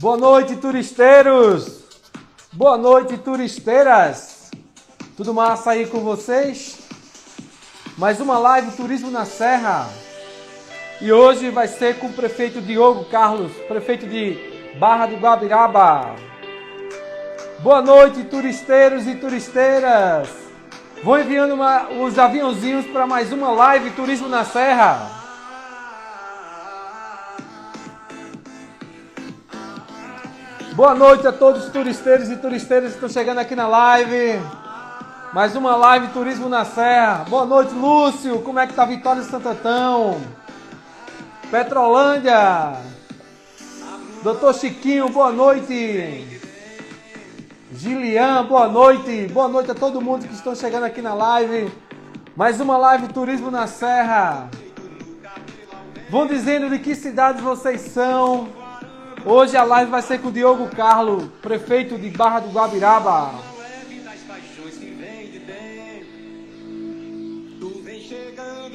Boa noite, turisteiros! Boa noite, turisteiras! Tudo massa aí com vocês? Mais uma live Turismo na Serra. E hoje vai ser com o prefeito Diogo Carlos, prefeito de Barra do Guabiraba. Boa noite, turisteiros e turisteiras! Vou enviando uma, os aviãozinhos para mais uma live Turismo na Serra. Boa noite a todos os turisteiros e turisteiras que estão chegando aqui na live. Mais uma live Turismo na Serra. Boa noite, Lúcio. Como é que tá Vitória de Santatão? Petrolândia. Doutor Chiquinho, boa noite. Gilian, boa noite. Boa noite a todo mundo que estão chegando aqui na live. Mais uma live Turismo na Serra. Vão dizendo de que cidades vocês são. Hoje a live vai ser com o Diogo Carlos, prefeito de Barra do Guabiraba.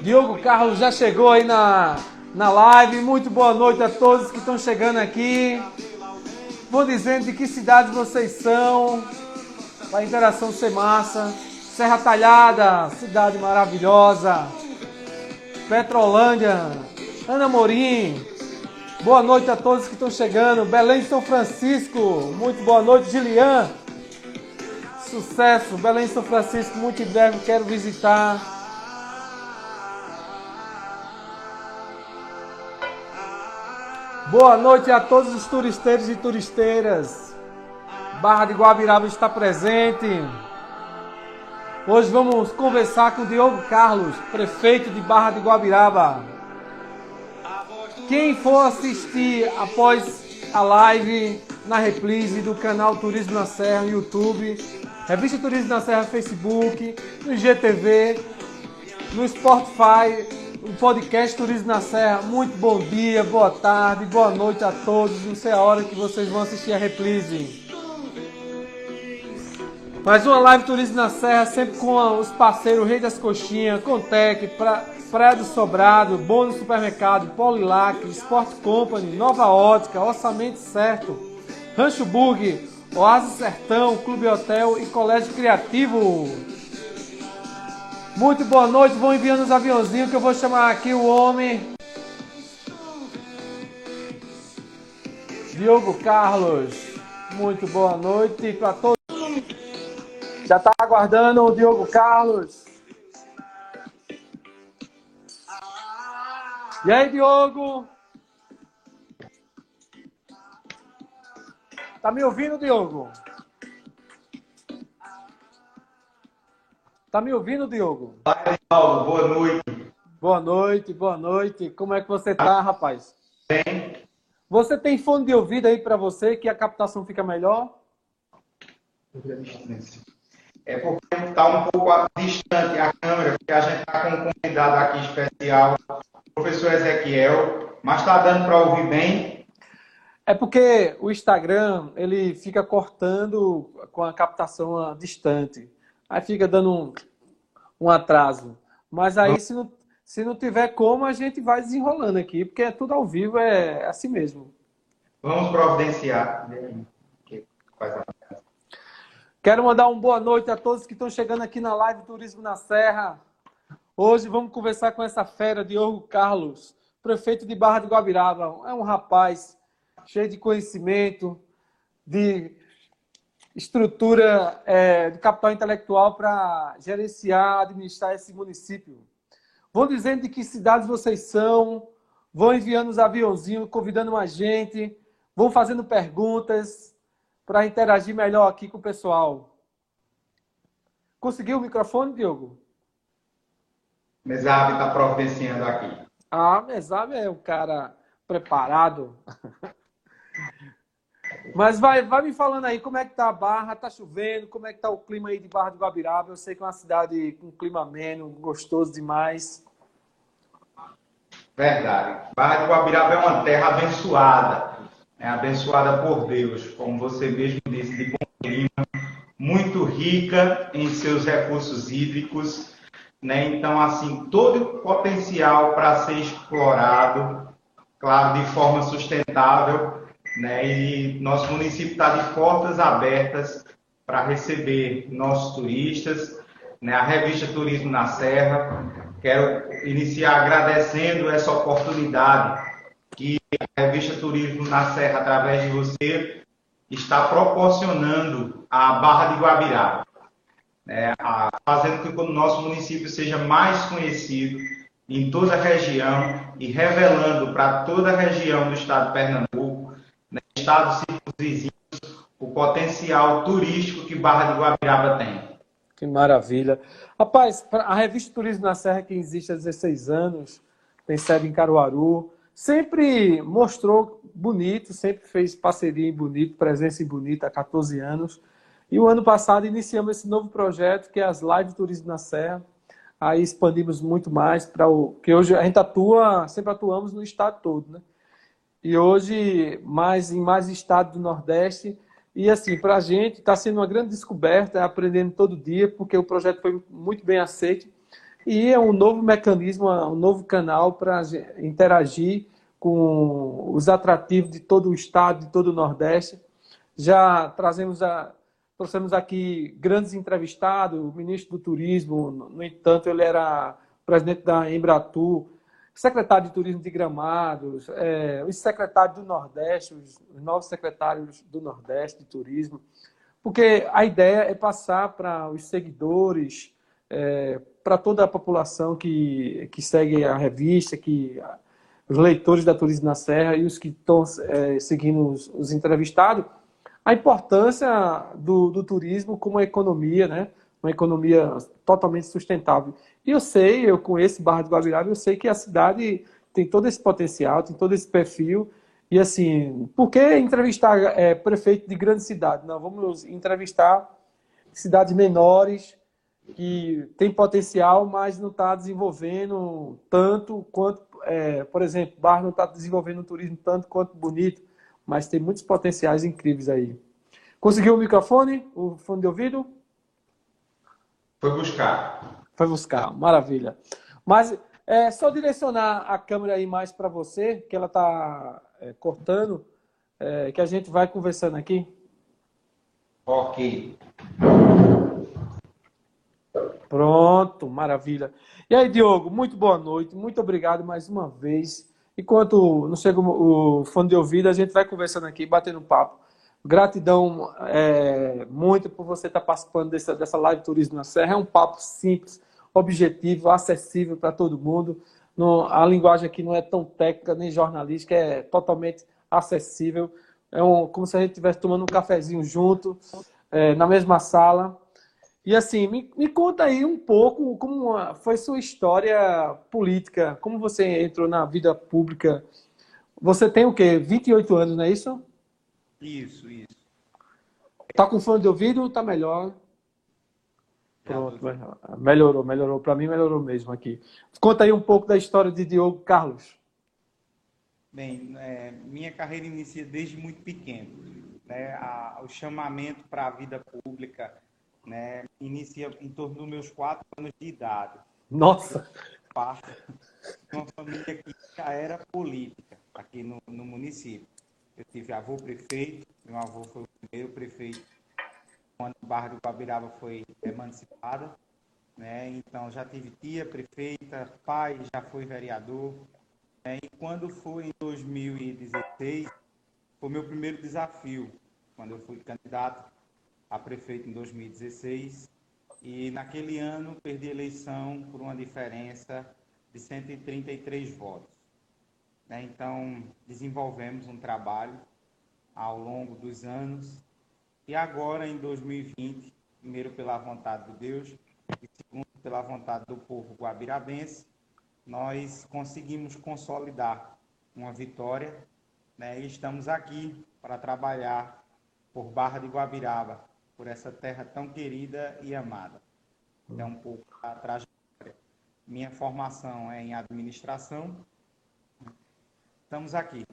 Diogo Carlos já chegou aí na, na live. Muito boa noite a todos que estão chegando aqui. Vou dizendo de que cidades vocês são, para a interação ser massa. Serra Talhada, cidade maravilhosa. Petrolândia, Ana Morim, Boa noite a todos que estão chegando. Belém São Francisco, muito boa noite, Gilian. Sucesso, Belém São Francisco, muito em breve quero visitar. Boa noite a todos os turisteiros e turisteiras. Barra de Guabiraba está presente. Hoje vamos conversar com o Diogo Carlos, prefeito de Barra de Guabiraba. Quem for assistir após a live na reprise do canal Turismo na Serra no YouTube, Revista Turismo na Serra Facebook, no GTV, no Spotify, o podcast Turismo na Serra. Muito bom dia, boa tarde, boa noite a todos. Não sei a hora que vocês vão assistir a reprise. Mais uma live Turismo na Serra, sempre com os parceiros Rei das Coxinhas, Contec, pra Praia do Sobrado, Bônus Supermercado, Polilac, Sport Company, Nova Ótica, Orçamento Certo, Rancho Burg, Oásis Sertão, Clube Hotel e Colégio Criativo. Muito boa noite, vão enviando os aviãozinhos que eu vou chamar aqui o homem. Diogo Carlos, muito boa noite para todos. Já está aguardando o Diogo Carlos. E aí, Diogo? Tá me ouvindo, Diogo? Tá me ouvindo, Diogo? Vai, Paulo. Boa noite. Boa noite, boa noite. Como é que você tá, rapaz? Bem. Você tem fone de ouvido aí para você que a captação fica melhor? É porque está um pouco distante a câmera, porque a gente está com um convidado aqui especial professor Ezequiel, mas está dando para ouvir bem? É porque o Instagram ele fica cortando com a captação distante. Aí fica dando um, um atraso. Mas aí, se não, se não tiver como, a gente vai desenrolando aqui, porque é tudo ao vivo, é assim mesmo. Vamos providenciar. Quero mandar uma boa noite a todos que estão chegando aqui na live Turismo na Serra. Hoje vamos conversar com essa fera, Diogo Carlos, prefeito de Barra de Guabiraba. É um rapaz cheio de conhecimento, de estrutura, é, de capital intelectual para gerenciar, administrar esse município. Vão dizendo de que cidades vocês são, vão enviando os aviãozinhos, convidando mais gente, vão fazendo perguntas para interagir melhor aqui com o pessoal. Conseguiu o microfone, Diogo? Mesabe está providenciando aqui. Ah, Mesabe é um cara preparado. Mas vai, vai me falando aí como é que tá a Barra, tá chovendo, como é que tá o clima aí de Barra do Guabiraba. Eu sei que é uma cidade com clima ameno, gostoso demais. Verdade. Barra do Guabiraba é uma terra abençoada, é abençoada por Deus, como você mesmo disse, de bom clima, muito rica em seus recursos hídricos né? Então, assim, todo o potencial para ser explorado, claro, de forma sustentável, né? E nosso município está de portas abertas para receber nossos turistas, né? A revista Turismo na Serra. Quero iniciar agradecendo essa oportunidade que a revista Turismo na Serra, através de você, está proporcionando à Barra de Guabirá, né? fazendo com que o nosso município seja mais conhecido em toda a região e revelando para toda a região do estado de Pernambuco, né, estados vizinhos, o potencial turístico que Barra de Guabiraba tem. Que maravilha. Rapaz, a revista Turismo na Serra, que existe há 16 anos, tem sede em Caruaru, sempre mostrou bonito, sempre fez parceria em bonito, presença em bonito há 14 anos. E o ano passado iniciamos esse novo projeto, que é as Live Turismo na Serra, aí expandimos muito mais para o que hoje a gente atua, sempre atuamos no estado todo, né? E hoje mais em mais estados do Nordeste e assim para a gente está sendo uma grande descoberta, aprendendo todo dia porque o projeto foi muito bem aceito e é um novo mecanismo, um novo canal para interagir com os atrativos de todo o estado, de todo o Nordeste. Já trazemos a, Trouxemos aqui grandes entrevistados, o ministro do Turismo, no entanto, ele era presidente da Embratur, secretário de Turismo de Gramados, é, os secretários do Nordeste, os novos secretários do Nordeste de Turismo, porque a ideia é passar para os seguidores, é, para toda a população que, que segue a revista, que os leitores da Turismo na Serra e os que estão é, seguindo os, os entrevistados, a importância do, do turismo como economia, né? uma economia totalmente sustentável. E eu sei, eu conheço Barra do Guabiraba, eu sei que a cidade tem todo esse potencial, tem todo esse perfil. E assim, por que entrevistar é, prefeito de grande cidade? Não, vamos entrevistar cidades menores que têm potencial, mas não está desenvolvendo tanto quanto, é, por exemplo, Barra não está desenvolvendo o turismo tanto quanto bonito mas tem muitos potenciais incríveis aí. Conseguiu o microfone? O fone de ouvido? Foi buscar. Foi buscar, maravilha. Mas é só direcionar a câmera aí mais para você, que ela está é, cortando, é, que a gente vai conversando aqui. Ok. Pronto, maravilha. E aí, Diogo, muito boa noite, muito obrigado mais uma vez. Enquanto não chega o fone de ouvido, a gente vai conversando aqui, batendo papo. Gratidão é, muito por você estar participando dessa, dessa live Turismo na Serra. É um papo simples, objetivo, acessível para todo mundo. No, a linguagem aqui não é tão técnica nem jornalística, é totalmente acessível. É um, como se a gente estivesse tomando um cafezinho junto, é, na mesma sala. E assim, me, me conta aí um pouco como foi sua história política, como você entrou na vida pública. Você tem o quê? 28 anos, não é isso? Isso, isso. Tá com fone de ouvido? Tá melhor? Pronto, melhorou, melhorou. Para mim, melhorou mesmo aqui. Conta aí um pouco da história de Diogo Carlos. Bem, é, minha carreira inicia desde muito pequeno. Né? A, o chamamento para a vida pública né, inicia em torno dos meus quatro anos de idade. Nossa! Parte de uma família que já era política aqui no, no município. Eu tive avô prefeito, meu avô foi o primeiro prefeito quando o bairro do Guabiraba foi emancipada. Né? Então, já tive tia prefeita, pai já foi vereador. Né? E quando foi em 2016, foi o meu primeiro desafio, quando eu fui candidato a prefeito em 2016 e naquele ano perdi a eleição por uma diferença de 133 votos. Né? Então, desenvolvemos um trabalho ao longo dos anos e agora, em 2020, primeiro pela vontade de Deus e segundo pela vontade do povo guabirabense, nós conseguimos consolidar uma vitória né? e estamos aqui para trabalhar por Barra de Guabiraba, por essa terra tão querida e amada. É um pouco a trajetória. Minha formação é em administração. Estamos aqui.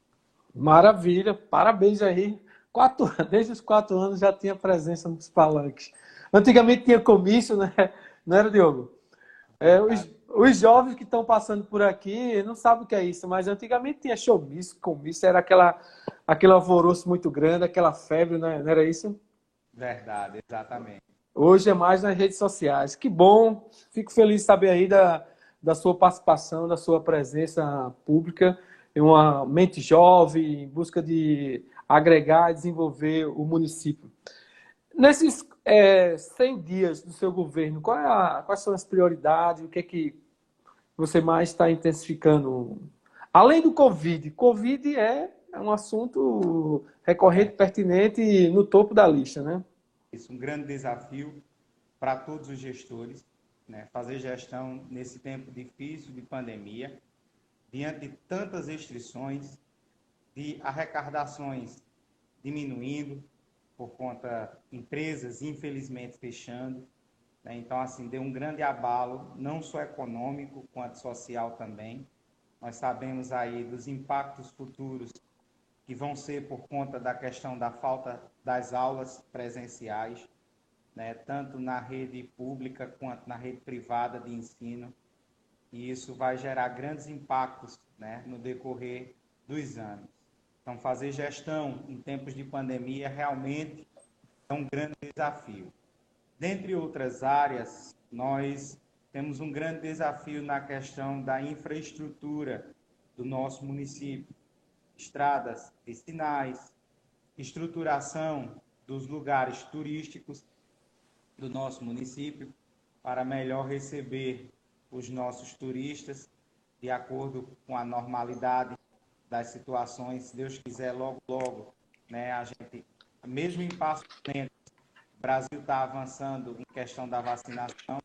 Maravilha, parabéns aí. Quatro, desde os quatro anos já tinha presença nos palanques. Antigamente tinha comício, né? Não era, Diogo? É, os, os jovens que estão passando por aqui não sabem o que é isso, mas antigamente tinha showmício, comício, era aquela, aquele alvoroço muito grande, aquela febre, não, é, não era isso? Verdade, exatamente. Hoje é mais nas redes sociais. Que bom, fico feliz de saber aí da, da sua participação, da sua presença pública, em uma mente jovem, em busca de agregar e desenvolver o município. Nesses é, 100 dias do seu governo, é a, quais são as prioridades, o que é que você mais está intensificando? Além do Covid, Covid é, é um assunto recorrente, pertinente no topo da lista, né? Isso, um grande desafio para todos os gestores, né? fazer gestão nesse tempo difícil de pandemia, diante de tantas restrições, de arrecadações diminuindo, por conta empresas, infelizmente, fechando. Né? Então, assim, deu um grande abalo, não só econômico, quanto social também. Nós sabemos aí dos impactos futuros que vão ser por conta da questão da falta das aulas presenciais, né, tanto na rede pública quanto na rede privada de ensino, e isso vai gerar grandes impactos né, no decorrer dos anos. Então, fazer gestão em tempos de pandemia realmente é um grande desafio. Dentre outras áreas, nós temos um grande desafio na questão da infraestrutura do nosso município estradas vicinais, estruturação dos lugares turísticos do nosso município para melhor receber os nossos turistas de acordo com a normalidade das situações. Se Deus quiser, logo, logo, né, a gente, mesmo em passos lentos, o Brasil está avançando em questão da vacinação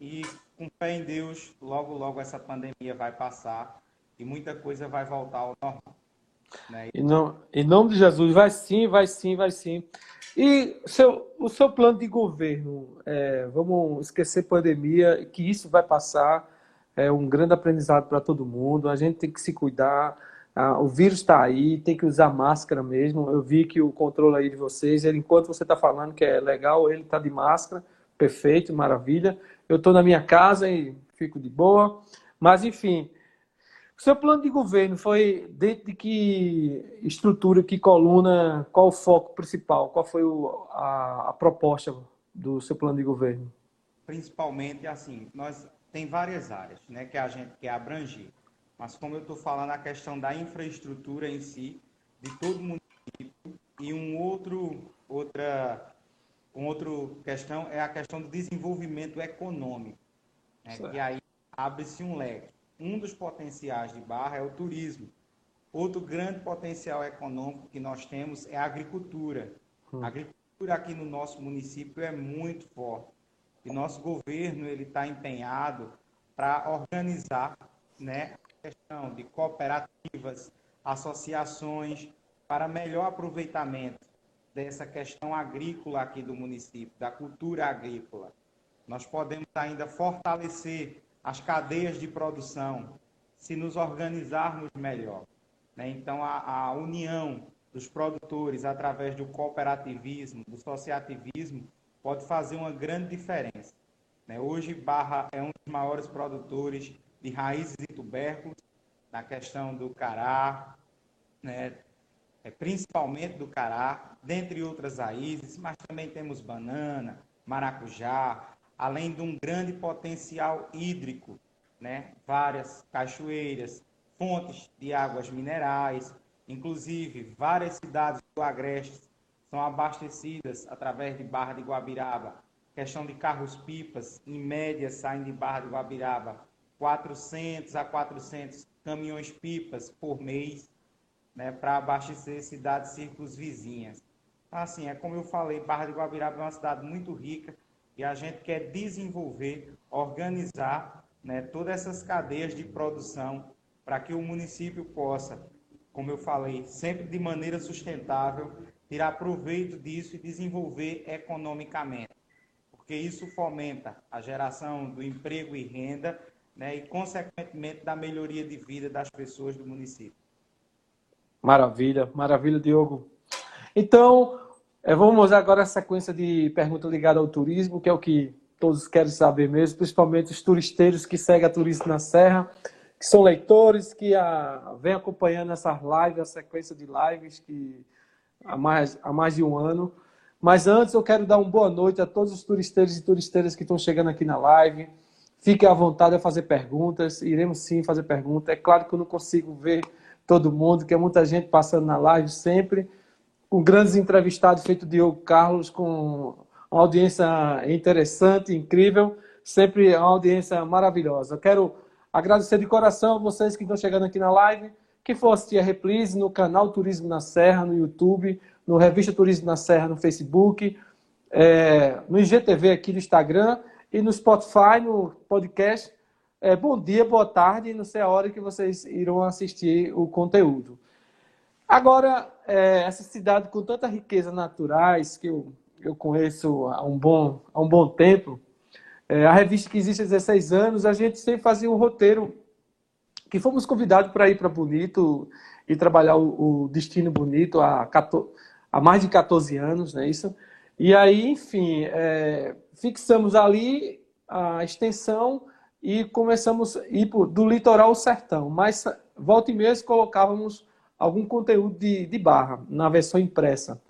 e, com fé em Deus, logo, logo essa pandemia vai passar e muita coisa vai voltar ao normal. Né? Em, nome, em nome de Jesus, vai sim, vai sim, vai sim. E seu, o seu plano de governo, é, vamos esquecer pandemia, que isso vai passar, é um grande aprendizado para todo mundo, a gente tem que se cuidar, ah, o vírus está aí, tem que usar máscara mesmo. Eu vi que o controle aí de vocês, ele, enquanto você está falando que é legal, ele está de máscara, perfeito, maravilha. Eu estou na minha casa e fico de boa. Mas, enfim, o seu plano de governo foi dentro de que estrutura, que coluna, qual o foco principal? Qual foi o, a, a, proposta do seu plano de governo? Principalmente, assim, nós tem várias áreas né, que a gente quer abranger. Mas como eu estou falando, a questão da infraestrutura em si, de todo o município, e um outro, outra, um outro questão é a questão do desenvolvimento econômico. Né, que aí abre-se um leque um dos potenciais de Barra é o turismo. Outro grande potencial econômico que nós temos é a agricultura. Hum. A agricultura aqui no nosso município é muito forte. E nosso governo ele está empenhado para organizar né, a questão de cooperativas, associações, para melhor aproveitamento dessa questão agrícola aqui do município, da cultura agrícola. Nós podemos ainda fortalecer as cadeias de produção, se nos organizarmos melhor. Né? Então, a, a união dos produtores através do cooperativismo, do associativismo, pode fazer uma grande diferença. Né? Hoje, Barra é um dos maiores produtores de raízes e tubérculos, na questão do cará, né? é, principalmente do cará, dentre outras raízes, mas também temos banana, maracujá, além de um grande potencial hídrico, né? várias cachoeiras, fontes de águas minerais, inclusive várias cidades do Agreste são abastecidas através de Barra de Guabiraba. Questão de carros-pipas, em média, saem de Barra de Guabiraba 400 a 400 caminhões-pipas por mês, né, para abastecer cidades círculos vizinhas. Então, assim, é como eu falei, Barra de Guabiraba é uma cidade muito rica, e a gente quer desenvolver, organizar né, todas essas cadeias de produção para que o município possa, como eu falei, sempre de maneira sustentável, tirar proveito disso e desenvolver economicamente, porque isso fomenta a geração do emprego e renda né, e, consequentemente, da melhoria de vida das pessoas do município. Maravilha, maravilha, Diogo. Então, é, vamos agora a sequência de perguntas ligadas ao turismo, que é o que todos querem saber mesmo, principalmente os turisteiros que seguem a Turismo na Serra, que são leitores, que a, vem acompanhando essas lives, a sequência de lives que há mais, há mais de um ano. Mas antes eu quero dar uma boa noite a todos os turisteiros e turisteiras que estão chegando aqui na live. Fiquem à vontade a fazer perguntas, iremos sim fazer perguntas. É claro que eu não consigo ver todo mundo, que é muita gente passando na live sempre, com grandes entrevistados, feito Diogo Carlos, com uma audiência interessante, incrível, sempre uma audiência maravilhosa. Quero agradecer de coração vocês que estão chegando aqui na live, que for assistir a reprise no canal Turismo na Serra, no YouTube, no Revista Turismo na Serra, no Facebook, é, no IGTV aqui no Instagram e no Spotify, no podcast. É, bom dia, boa tarde, não sei a hora que vocês irão assistir o conteúdo. Agora, é, essa cidade com tanta riqueza naturais que eu, eu conheço há um bom, há um bom tempo, é, a revista que existe há 16 anos, a gente sempre fazia um roteiro que fomos convidados para ir para Bonito e trabalhar o, o Destino Bonito há, 14, há, mais de 14 anos, não é isso? E aí, enfim, é, fixamos ali a extensão e começamos a ir do litoral ao sertão. Mas volta e meia colocávamos algum conteúdo de, de barra na versão impressa.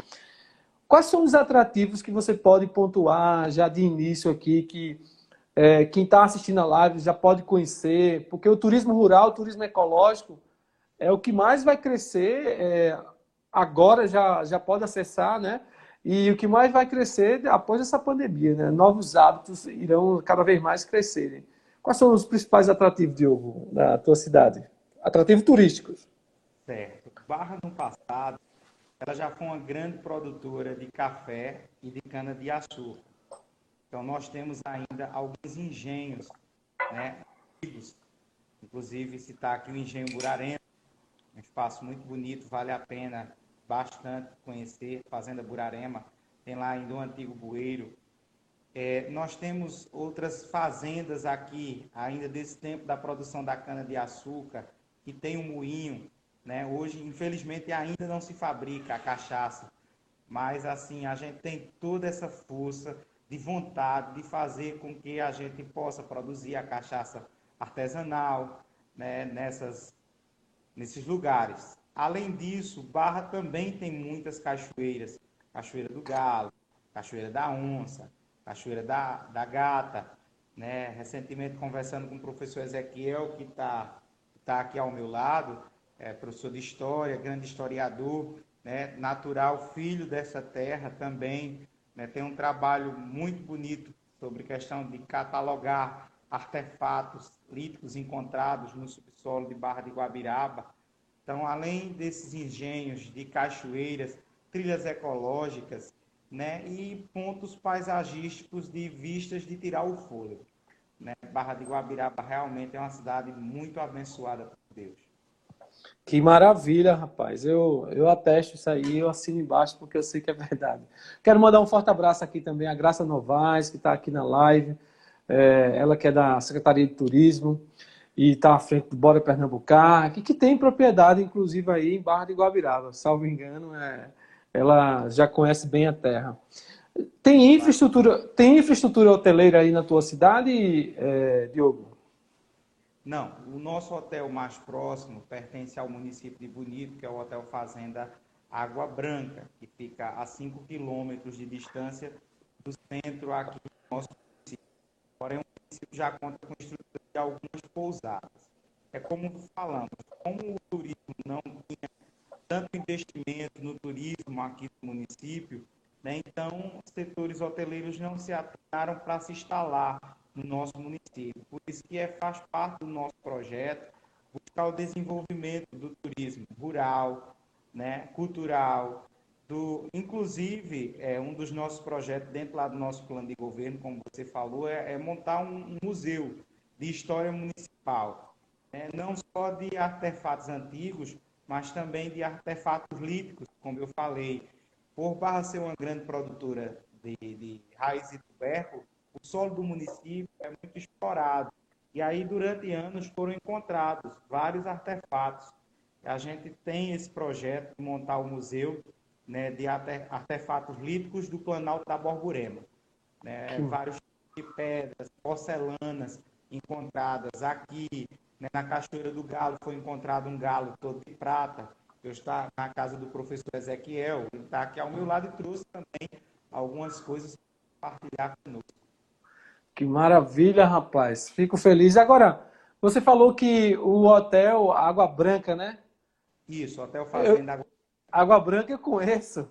Quais são os atrativos que você pode pontuar já de início aqui, que é, quem está assistindo a live já pode conhecer? Porque o turismo rural, o turismo ecológico, é o que mais vai crescer, é, agora já, já pode acessar, né? E o que mais vai crescer após essa pandemia, né? Novos hábitos irão cada vez mais crescerem. Quais são os principais atrativos, Diogo, da tua cidade? Atrativos turísticos. Certo. Barra, no passado, ela já foi uma grande produtora de café e de cana-de-açúcar. Então, nós temos ainda alguns engenhos, né, inclusive citar aqui o Engenho Burarema, um espaço muito bonito, vale a pena bastante conhecer, Fazenda Burarema, tem lá ainda um antigo bueiro. É, nós temos outras fazendas aqui, ainda desse tempo da produção da cana-de-açúcar, que tem um moinho, né? Hoje, infelizmente, ainda não se fabrica a cachaça, mas assim a gente tem toda essa força de vontade de fazer com que a gente possa produzir a cachaça artesanal né? Nessas, nesses lugares. Além disso, Barra também tem muitas cachoeiras, Cachoeira do Galo, Cachoeira da Onça, Cachoeira da, da Gata, né? Recentemente conversando com o professor Ezequiel que está tá aqui ao meu lado, é, professor de história, grande historiador, né, natural, filho dessa terra também, né, tem um trabalho muito bonito sobre questão de catalogar artefatos líticos encontrados no subsolo de Barra de Guabiraba. Então, além desses engenhos de cachoeiras, trilhas ecológicas, né, e pontos paisagísticos de vistas de tirar o fôlego. Né? Barra de Guabiraba realmente é uma cidade muito abençoada por Deus. Que maravilha, rapaz. Eu, eu atesto isso aí, eu assino embaixo porque eu sei que é verdade. Quero mandar um forte abraço aqui também à Graça Novaes, que está aqui na live. É, ela que é da Secretaria de Turismo e está à frente do Bora Pernambucar, que, que tem propriedade, inclusive, aí em Barra de Guabiraba. Salvo engano, é, ela já conhece bem a terra. Tem infraestrutura, tem infraestrutura hoteleira aí na tua cidade, é, Diogo? Não, o nosso hotel mais próximo pertence ao município de Bonito, que é o Hotel Fazenda Água Branca, que fica a 5 quilômetros de distância do centro aqui do nosso município. Porém, o município já conta com estrutura de algumas pousadas. É como falamos, como o turismo não tinha tanto investimento no turismo aqui no município, né, então os setores hoteleiros não se atentaram para se instalar no nosso município. Por isso que é, faz parte do nosso projeto buscar o desenvolvimento do turismo rural, né, cultural, do, inclusive, é, um dos nossos projetos dentro lá do nosso plano de governo, como você falou, é, é montar um, um, museu de história municipal, né, não só de artefatos antigos, mas também de artefatos líticos, como eu falei. Por Barra ser uma grande produtora de, de raiz e tubérculo, o solo do município é muito explorado. E aí, durante anos, foram encontrados vários artefatos. A gente tem esse projeto de montar o museu né, de artefatos líticos do Planalto da Borborema. Né, vários de pedras, porcelanas encontradas aqui, né, na Cachoeira do Galo foi encontrado um galo todo de prata. Eu estou na casa do professor Ezequiel, ele está aqui ao meu lado e trouxe também algumas coisas para compartilhar conosco. Que maravilha, rapaz. Fico feliz. Agora, você falou que o hotel Água Branca, né? Isso, Hotel Fazenda eu, Água Branca eu conheço.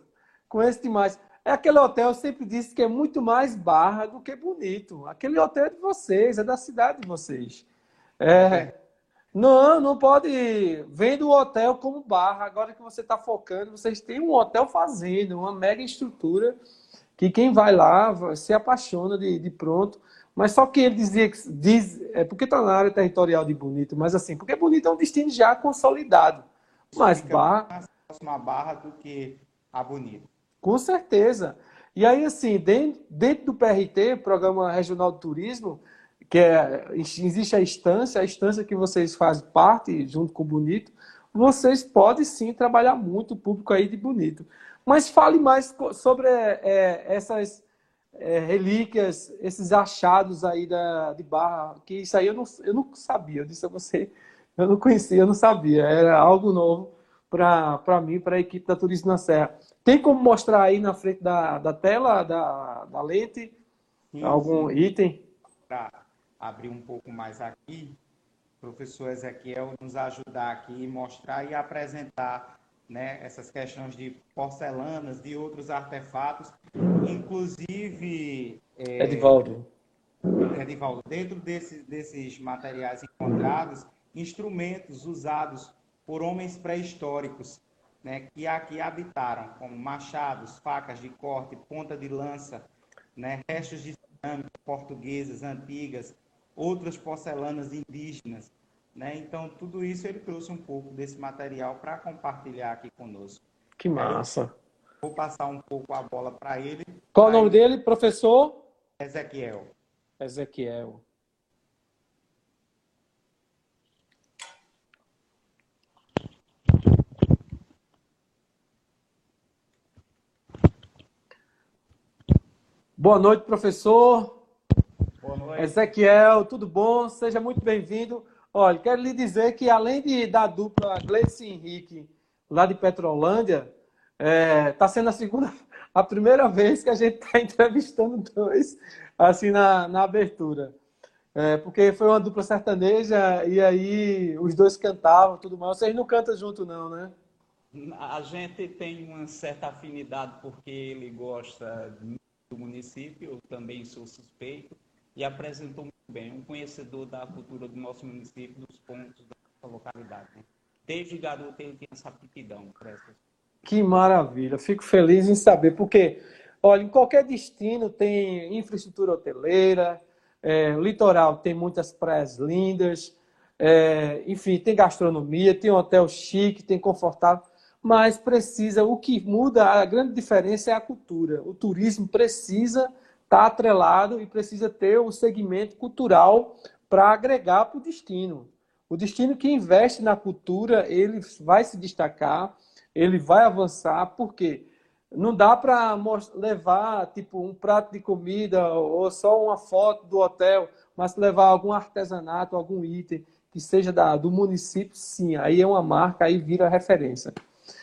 Conheço demais. É aquele hotel, eu sempre disse que é muito mais barra do que bonito. Aquele hotel é de vocês, é da cidade de vocês. É, não, não pode. Vendo o hotel como barra. Agora que você está focando, vocês têm um hotel fazendo, uma mega estrutura que quem vai lá se apaixona de, de pronto. Mas só que ele dizia que diz, é porque está na área territorial de Bonito, mas assim, porque Bonito é um destino já consolidado. Mas Barra. Mais próximo a Barra do que a Bonito. Com certeza. E aí, assim, dentro, dentro do PRT, Programa Regional de Turismo, que é, existe a instância, a instância que vocês fazem parte, junto com o Bonito, vocês podem sim trabalhar muito o público aí de Bonito. Mas fale mais sobre é, essas é, relíquias, esses achados aí da, de Barra, que isso aí eu não, eu não sabia, eu disse a você, eu não conhecia, eu não sabia, era algo novo para mim, para a equipe da Turismo na Serra. Tem como mostrar aí na frente da, da tela, da, da lente, sim, algum sim. item? Para abrir um pouco mais aqui, o professor Ezequiel nos ajudar aqui e mostrar e apresentar né, essas questões de porcelanas, de outros artefatos, inclusive... É, Edivaldo. Edivaldo, dentro desse, desses materiais encontrados, instrumentos usados por homens pré-históricos, né, que aqui habitaram, como machados, facas de corte, ponta de lança, né, restos de cerâmica portuguesas antigas, outras porcelanas indígenas, né? Então, tudo isso ele trouxe um pouco desse material para compartilhar aqui conosco. Que massa. Vou passar um pouco a bola para ele. Qual o nome dele, professor? Ezequiel. Ezequiel. Boa noite, professor. Boa noite. Ezequiel, tudo bom? Seja muito bem-vindo. Olha, quero lhe dizer que além de, da dupla Gleice Henrique, lá de Petrolândia, está é, tá sendo a segunda, a primeira vez que a gente está entrevistando dois, assim, na, na abertura. É, porque foi uma dupla sertaneja e aí os dois cantavam tudo mais. Vocês não cantam junto, não, né? A gente tem uma certa afinidade porque ele gosta do município, eu também sou suspeito e apresentou bem, um conhecedor da cultura do nosso município, dos pontos da nossa localidade. Né? Desde garoto ele tem essa aptidão para essas Que maravilha, fico feliz em saber, porque, olha, em qualquer destino tem infraestrutura hoteleira, é, litoral tem muitas praias lindas, é, enfim, tem gastronomia, tem hotel chique, tem confortável, mas precisa, o que muda, a grande diferença é a cultura. O turismo precisa está atrelado e precisa ter o segmento cultural para agregar para o destino. O destino que investe na cultura, ele vai se destacar, ele vai avançar, porque não dá para levar tipo um prato de comida ou só uma foto do hotel, mas levar algum artesanato, algum item que seja da, do município, sim, aí é uma marca, aí vira referência.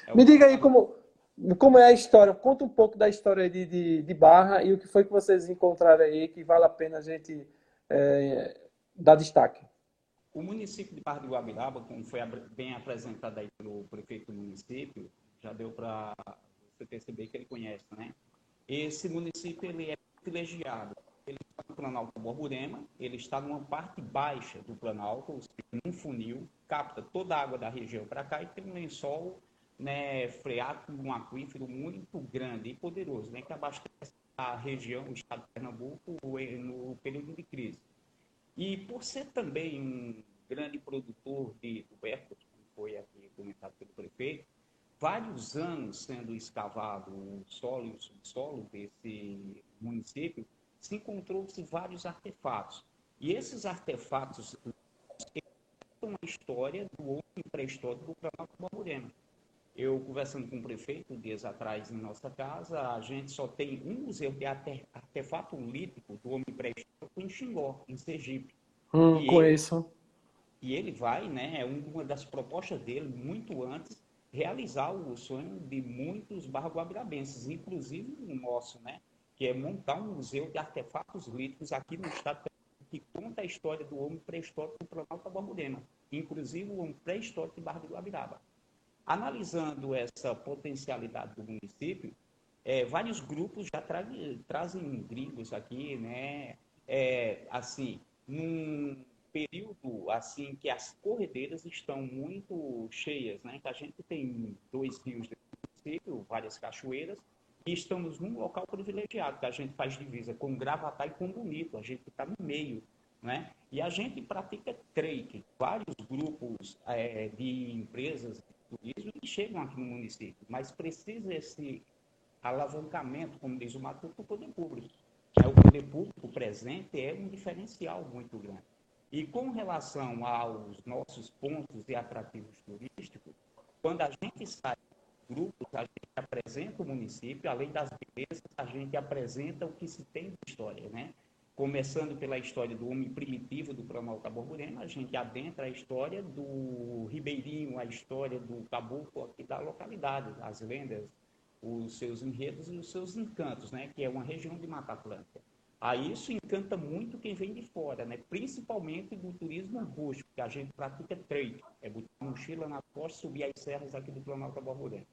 É Me diga aí como como é a história? Conta um pouco da história de, de, de, Barra e o que foi que vocês encontraram aí que vale a pena a gente é, dar destaque. O município de Barra de Guabiraba, como foi bem apresentado aí pelo prefeito do município, já deu para você perceber que ele conhece, né? Esse município ele é privilegiado. Ele está no Planalto Borborema, ele está numa parte baixa do Planalto, ou seja, num funil, capta toda a água da região para cá e tem um lençol né, freado por um aquífero muito grande e poderoso, né, que abastece a região, o estado de Pernambuco, no período de crise. E por ser também um grande produtor de tubérculos, como foi aqui comentado pelo prefeito, vários anos sendo escavado o solo e o subsolo desse município, se encontrou-se vários artefatos. E esses artefatos contam a história do homem pré-histórico do Planalto Borborema. Eu, conversando com o prefeito dias atrás em nossa casa, a gente só tem um museu de artefato lítico do homem pré-histórico em Xingó, em Sergipe. Hum, E conheço. E ele vai, né, é uma das propostas dele, muito antes, realizar o sonho de muitos barra-guabirabenses, inclusive o nosso, né, que é montar um museu de artefatos líticos aqui no estado que conta a história do homem pré-histórico do Planalto Borborema, inclusive o homem pré-histórico de Barra do Guabiraba. Analisando essa potencialidade do município, é, vários grupos já tra trazem gringos aqui, né? É, assim, num período assim que as corredeiras estão muito cheias, né? A gente tem dois rios do município, várias cachoeiras, e estamos num local privilegiado, que a gente faz divisa com Gravatá e com Bonito, a gente está no meio, né? E a gente pratica trade, vários grupos é, de empresas turismo que chegam aqui no município, mas precisa esse alavancamento, como diz o Matuto, do poder público. É, o poder público presente é um diferencial muito grande. E com relação aos nossos pontos e atrativos turísticos, quando a gente sai do grupo, a gente apresenta o município, além das belezas, a gente apresenta o que se tem de história, né? Começando pela história do homem primitivo do Planalto Borborema, a gente adentra a história do Ribeirinho, a história do caboclo aqui da localidade, as lendas, os seus enredos e os seus encantos, né? Que é uma região de Mata Atlântica. Aí isso encanta muito quem vem de fora, né? principalmente do turismo rústico, que a gente pratica trade, é botar mochila na costa subir as serras aqui do Planalto Borborema.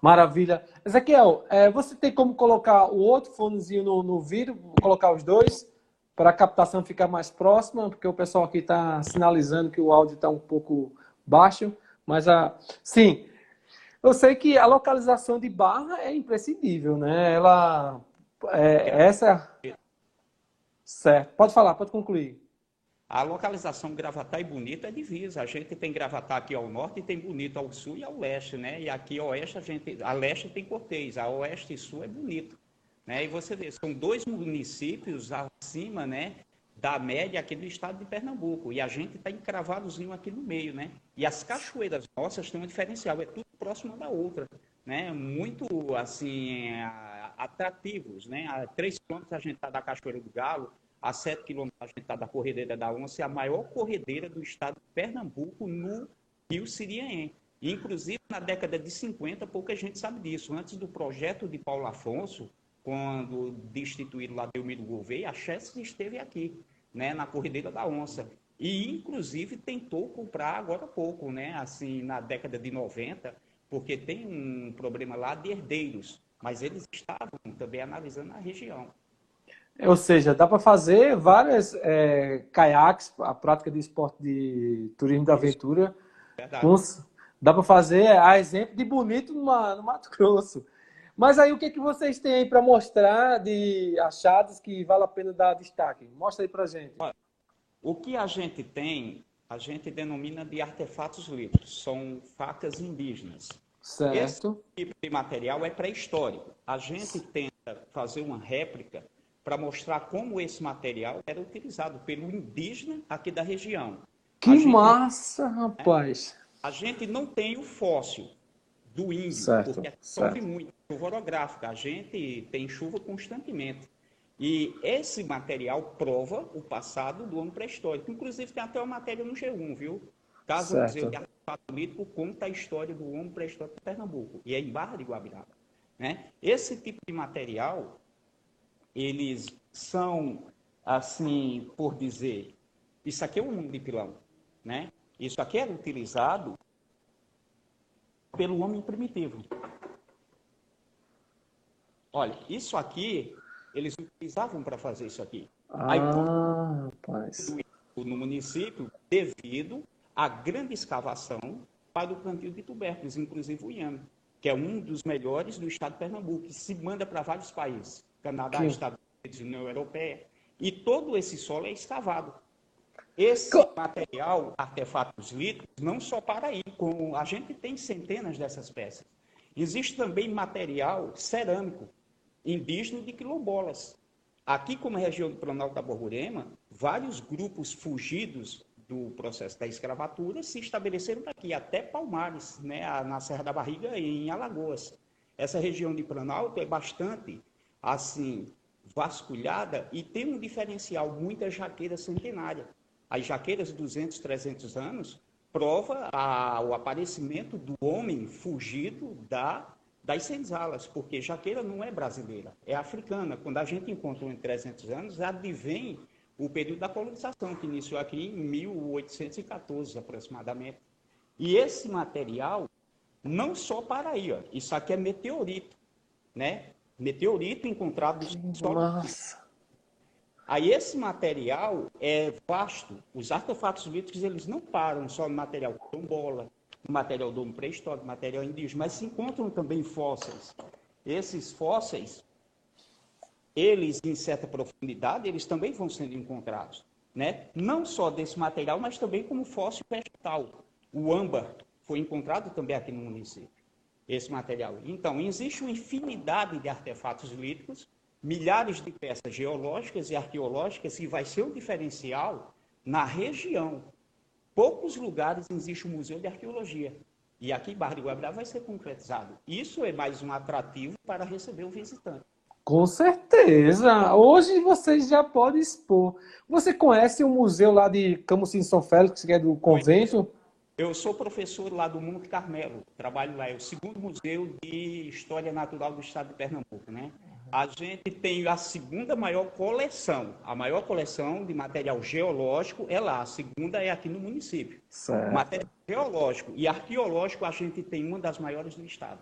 Maravilha. Ezequiel, é, você tem como colocar o outro fonezinho no, no vídeo, colocar os dois, para a captação ficar mais próxima, porque o pessoal aqui está sinalizando que o áudio está um pouco baixo, mas a, sim, eu sei que a localização de Barra é imprescindível, né? Ela é, essa. Certo. Pode falar, pode concluir. A localização Gravatá e Bonito é divisa. A gente tem Gravatá aqui ao norte e tem Bonito ao sul e ao leste, né? E aqui ao oeste a gente, a leste tem Cortês, a oeste e sul é Bonito, né? E você vê, são dois municípios acima, né? Da média aqui do estado de Pernambuco. E a gente está encravadozinho aqui no meio, né? E as cachoeiras nossas têm um diferencial, é tudo próximo da outra, né? Muito, assim, atrativos, né? A 3 quilômetros a gente está da Cachoeira do Galo, a 7 quilômetros está da Corredeira da Onça, é a maior corredeira do estado de Pernambuco no Rio Siriaém. Inclusive, na década de 50, pouca gente sabe disso. Antes do projeto de Paulo Afonso, quando destituíram lá Delmiro Gouveia, a Chester esteve aqui, né, na Corredeira da Onça. E, inclusive, tentou comprar agora há pouco, né, assim, na década de 90, porque tem um problema lá de herdeiros, mas eles estavam também analisando a região. Ou seja, dá para fazer várias é, caiaques, a prática de esporte de turismo da aventura. Verdade. dá para fazer a exemplo de bonito no, no Mato Grosso. Mas aí o que, que vocês têm aí para mostrar de achados que vale a pena dar destaque? Mostra aí para gente. O que a gente tem, a gente denomina de artefatos livres. São facas indígenas. Certo. Esse tipo de material é pré-histórico. A gente tenta fazer uma réplica para mostrar como esse material era utilizado pelo indígena aqui da região. Que gente, massa, rapaz! É, a gente não tem o fóssil do índio, certo, porque sofre muito chuva orográfica. A gente tem chuva constantemente. E esse material prova o passado do homem pré-histórico. Inclusive, tem até uma matéria no G1, viu? Caso o Museu de Artefato conta a história do homem pré-histórico de Pernambuco. E é em Barra de Guabiraba. Né? Esse tipo de material eles são, assim, por dizer, isso aqui é um mundo de pilão, né? Isso aqui era utilizado pelo homem primitivo. Olha, isso aqui, eles utilizavam para fazer isso aqui. Ah, Aí, rapaz. No município, devido à grande escavação para o plantio de tubérculos, inclusive o Iame, que é um dos melhores do estado de Pernambuco, que se manda para vários países. Canadá, que... Estados Unidos, União Europeia. E todo esse solo é escavado. Esse material, artefatos líticos, não só para aí, com, a gente tem centenas dessas peças. Existe também material cerâmico, indígena de quilombolas. Aqui, como região do Planalto da Borborema, vários grupos fugidos do processo da escravatura se estabeleceram aqui, até Palmares, né, na Serra da Barriga e em Alagoas. Essa região de Planalto é bastante assim vasculhada e tem um diferencial, muita jaqueira centenária. As jaqueiras de 200, 300 anos prova a, o aparecimento do homem fugido da, das senzalas, porque jaqueira não é brasileira, é africana. Quando a gente encontrou em 300 anos, advém o período da colonização, que iniciou aqui em 1814 aproximadamente. E esse material, não só para aí, ó, isso aqui é meteorito, né? Meteorito encontrado no solo. Nossa. Aí esse material é vasto. Os artefatos líticos, eles não param só no material tombola, no material do pré-histórico, material indígena, mas se encontram também fósseis. Esses fósseis, eles, em certa profundidade, eles também vão sendo encontrados. Né? Não só desse material, mas também como fóssil vegetal. O âmbar foi encontrado também aqui no município, esse material. Então, existe uma infinidade de artefatos líticos milhares de peças geológicas e arqueológicas e vai ser um diferencial na região. Poucos lugares existe um museu de arqueologia. E aqui Barra de Guabirá vai ser concretizado. Isso é mais um atrativo para receber o visitante. Com certeza. Hoje vocês já podem expor. Você conhece o museu lá de Camusim São Félix, que é do convento? Eu sou professor lá do Monte Carmelo. Trabalho lá. É o segundo museu de História Natural do Estado de Pernambuco, né? A gente tem a segunda maior coleção. A maior coleção de material geológico é lá. A segunda é aqui no município. Certo. Material geológico e arqueológico a gente tem uma das maiores do estado.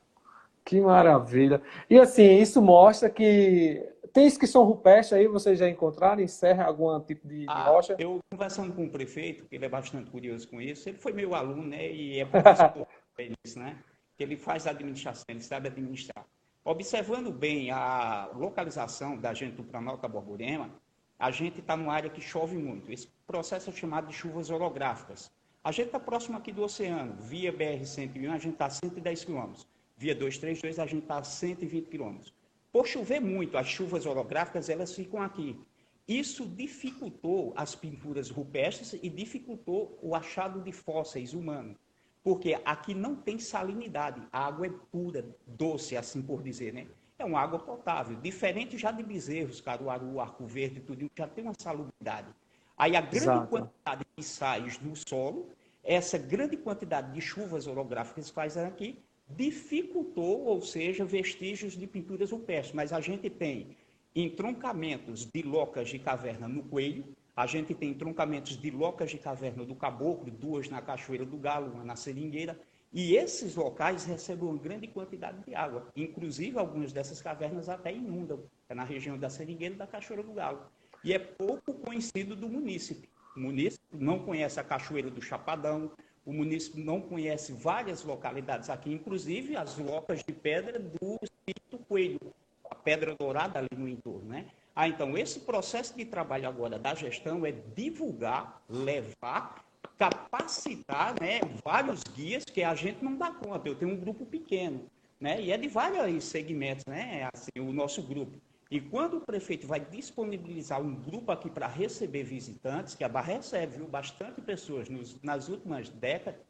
Que maravilha. E assim, isso mostra que tem inscrição rupestre aí, vocês já encontraram em Serra algum tipo de, de Ah, rocha? eu conversando com o prefeito, que ele é bastante curioso com isso, ele foi meu aluno, né, e é professor nisso, né, que ele faz administração, ele sabe administrar. Observando bem a localização da gente do Planalto Borborema, a gente está numa área que chove muito. Esse processo é chamado de chuvas orográficas. A gente está próximo aqui do oceano. Via BR-101, a gente está a 110 quilômetros. Via 232, a gente está a 120 quilômetros. Por chover muito, as chuvas orográficas, elas ficam aqui. Isso dificultou as pinturas rupestres e dificultou o achado de fósseis humanos. Porque aqui não tem salinidade, a água é pura, doce, assim por dizer, né? É uma água potável, diferente já de bezerros, caruaru, arco verde, tudo já tem uma salubridade. Aí a grande Exato. quantidade de sais no solo, essa grande quantidade de chuvas orográficas que faz aqui, dificultou, ou seja, vestígios de pinturas rupestres. Mas a gente tem entroncamentos de locas de caverna no Coelho, a gente tem entroncamentos de locas de caverna do Caboclo, duas na Cachoeira do Galo, uma na Seringueira, e esses locais recebem uma grande quantidade de água. Inclusive, algumas dessas cavernas até inundam, é na região da Seringueira e da Cachoeira do Galo. E é pouco conhecido do munícipe. O munícipe não conhece a Cachoeira do Chapadão, o munícipe não conhece várias localidades aqui, inclusive as locas de pedra do Espírito Coelho, a pedra dourada ali no entorno, né? Ah, então esse processo de trabalho agora da gestão é divulgar, levar, capacitar, né, vários guias que a gente não dá conta. Eu tenho um grupo pequeno, né? E é de vários segmentos, né? Assim, o nosso grupo. E quando o prefeito vai disponibilizar um grupo aqui para receber visitantes, que a Barra recebe viu, bastante pessoas nos, nas últimas décadas,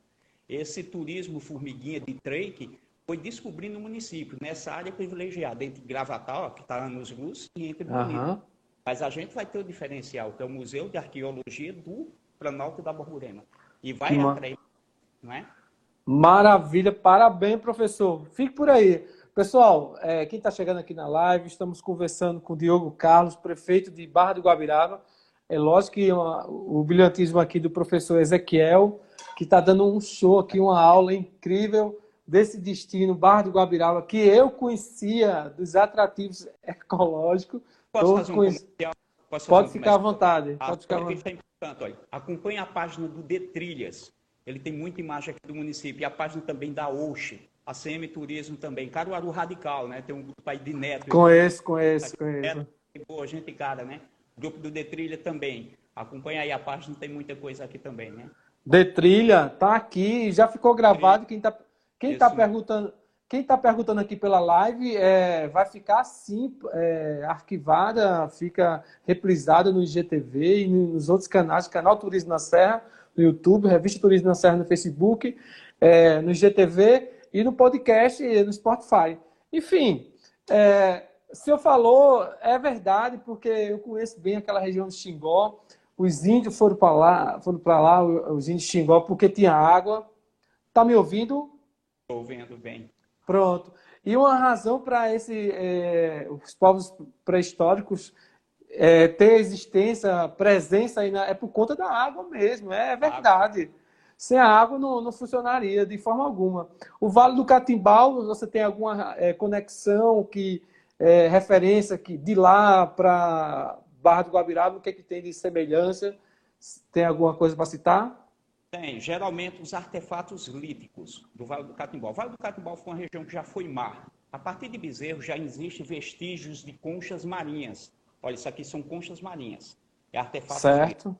esse turismo formiguinha de trek foi descobrindo no município, nessa área privilegiada, entre Gravatal, que está anos luz, e entre Bonito. Aham. Mas a gente vai ter o diferencial, que é o Museu de Arqueologia do Planalto da Borborema. E vai atrair, não é? Maravilha, parabéns, professor. Fique por aí. Pessoal, é, quem está chegando aqui na live, estamos conversando com o Diogo Carlos, prefeito de Barra do Guabiraba. É lógico que uma- o brilhantismo aqui do professor Ezequiel, que está dando um show aqui, uma aula incrível desse destino Barra do Guabiraba, que eu conhecia dos atrativos ecológicos. Posso fazer um comercial? Posso Pode fazer um ficar à comercial? vontade. Ah, Pode ficar à olha que vontade. isso é importante, olha. Acompanhe a página do De Trilhas. Ele tem muita imagem aqui do município. E a página também da Oxe, a CM Turismo também. Caruaru Radical, né? Tem um grupo aí de neto. Conheço, conheço, conheço. Neto, boa, gente cara, né? Grupo do De Trilha também. Acompanha aí a página, tem muita coisa aqui também, né? De trilha, tá aqui, já ficou gravado. Quem tá, quem tá perguntando, quem tá perguntando aqui pela live, é, vai ficar assim, é, arquivada, fica reprisada no IGTV e nos outros canais, canal Turismo na Serra, no YouTube, Revista Turismo na Serra no Facebook, é, no IGTV e no podcast e no Spotify. Enfim, é, o senhor falou, é verdade, porque eu conheço bem aquela região de Xingó. Os índios foram para lá, foram para lá, os índios de Xingó, porque tinha água. Tá me ouvindo? Estou ouvindo bem. Pronto. E uma razão para esse é, os povos pré-históricos é, ter existência, presença aí na, é por conta da água mesmo, é verdade. Sem a água não, não funcionaria de forma alguma. O Vale do Catimbau, você tem alguma é, conexão que é, referência que de lá para Barra do Guabiraba, o que, é que tem de semelhança? Tem alguma coisa para citar? Tem. Geralmente os artefatos líticos do Vale do Catimbau. O Vale do Catimbau foi uma região que já foi mar. A partir de Bezerro já existem vestígios de conchas marinhas. Olha, isso aqui são conchas marinhas. É artefato certo.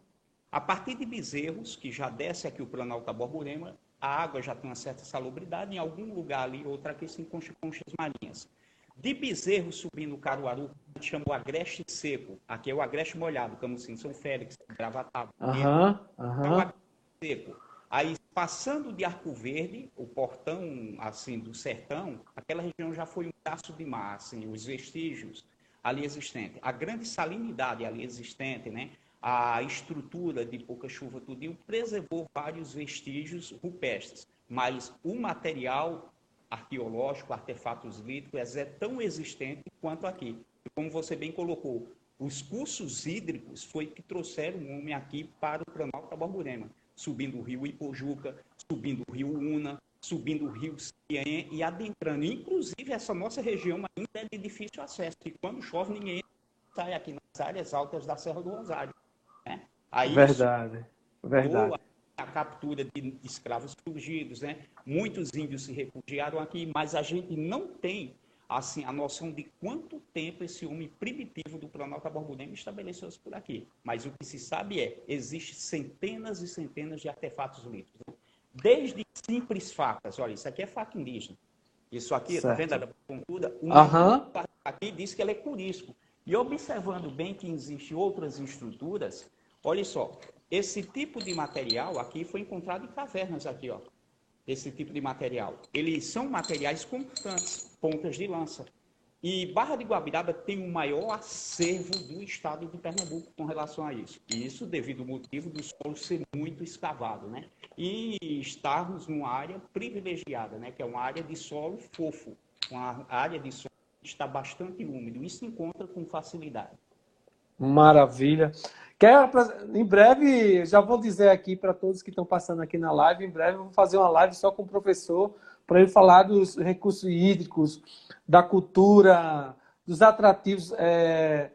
A partir de Bezerros, que já desce aqui o Planalto da Borborema, a água já tem uma certa salubridade. Em algum lugar ali, outra aqui, são conchas marinhas. De Bezerro subindo o Caruaru, a gente chama o agreste seco. Aqui é o agreste molhado, Camusim, São Félix, Gravatá. Aham, aham. É seco. Aí, passando de Arco Verde, o portão, assim, do sertão, aquela região já foi um braço de mar, assim, os vestígios ali existentes. A grande salinidade ali existente, né? A estrutura de pouca chuva, tudinho, preservou vários vestígios rupestres. Mas o material arqueológico, artefatos líticos, é tão existente quanto aqui. Como você bem colocou, os cursos hídricos foi que trouxeram o homem aqui para o Planalto da Borborema, subindo o rio Ipojuca, subindo o rio Una, subindo o rio Cianhé e adentrando. Inclusive, essa nossa região ainda é de difícil acesso, e quando chove, ninguém sai aqui nas áreas altas da Serra do Rosário. Né? Aí, verdade, verdade a captura de escravos fugidos, né? Muitos índios se refugiaram aqui, mas a gente não tem assim a noção de quanto tempo esse homem primitivo do Planalto Borborema estabeleceu-se por aqui. Mas o que se sabe é, existe centenas e centenas de artefatos líticos. Né? Desde simples facas, olha, isso aqui é faca indígena. Isso aqui, tá vendo a pontuda? Um uhum. aqui diz que ela é curisco. E observando bem que existem outras estruturas, olha só, esse tipo de material aqui foi encontrado em cavernas aqui, ó. Esse tipo de material. Eles são materiais constantes, pontas de lança. E Barra de Guabiraba tem o maior acervo do estado de Pernambuco com relação a isso. E isso devido ao motivo do solo ser muito escavado, né? E estarmos numa área privilegiada, né? Que é uma área de solo fofo, uma área de solo que está bastante úmido. Isso se encontra com facilidade. Maravilha. Quer, em breve, já vou dizer aqui para todos que estão passando aqui na live, em breve eu vou fazer uma live só com o professor para ele falar dos recursos hídricos, da cultura, dos atrativos é,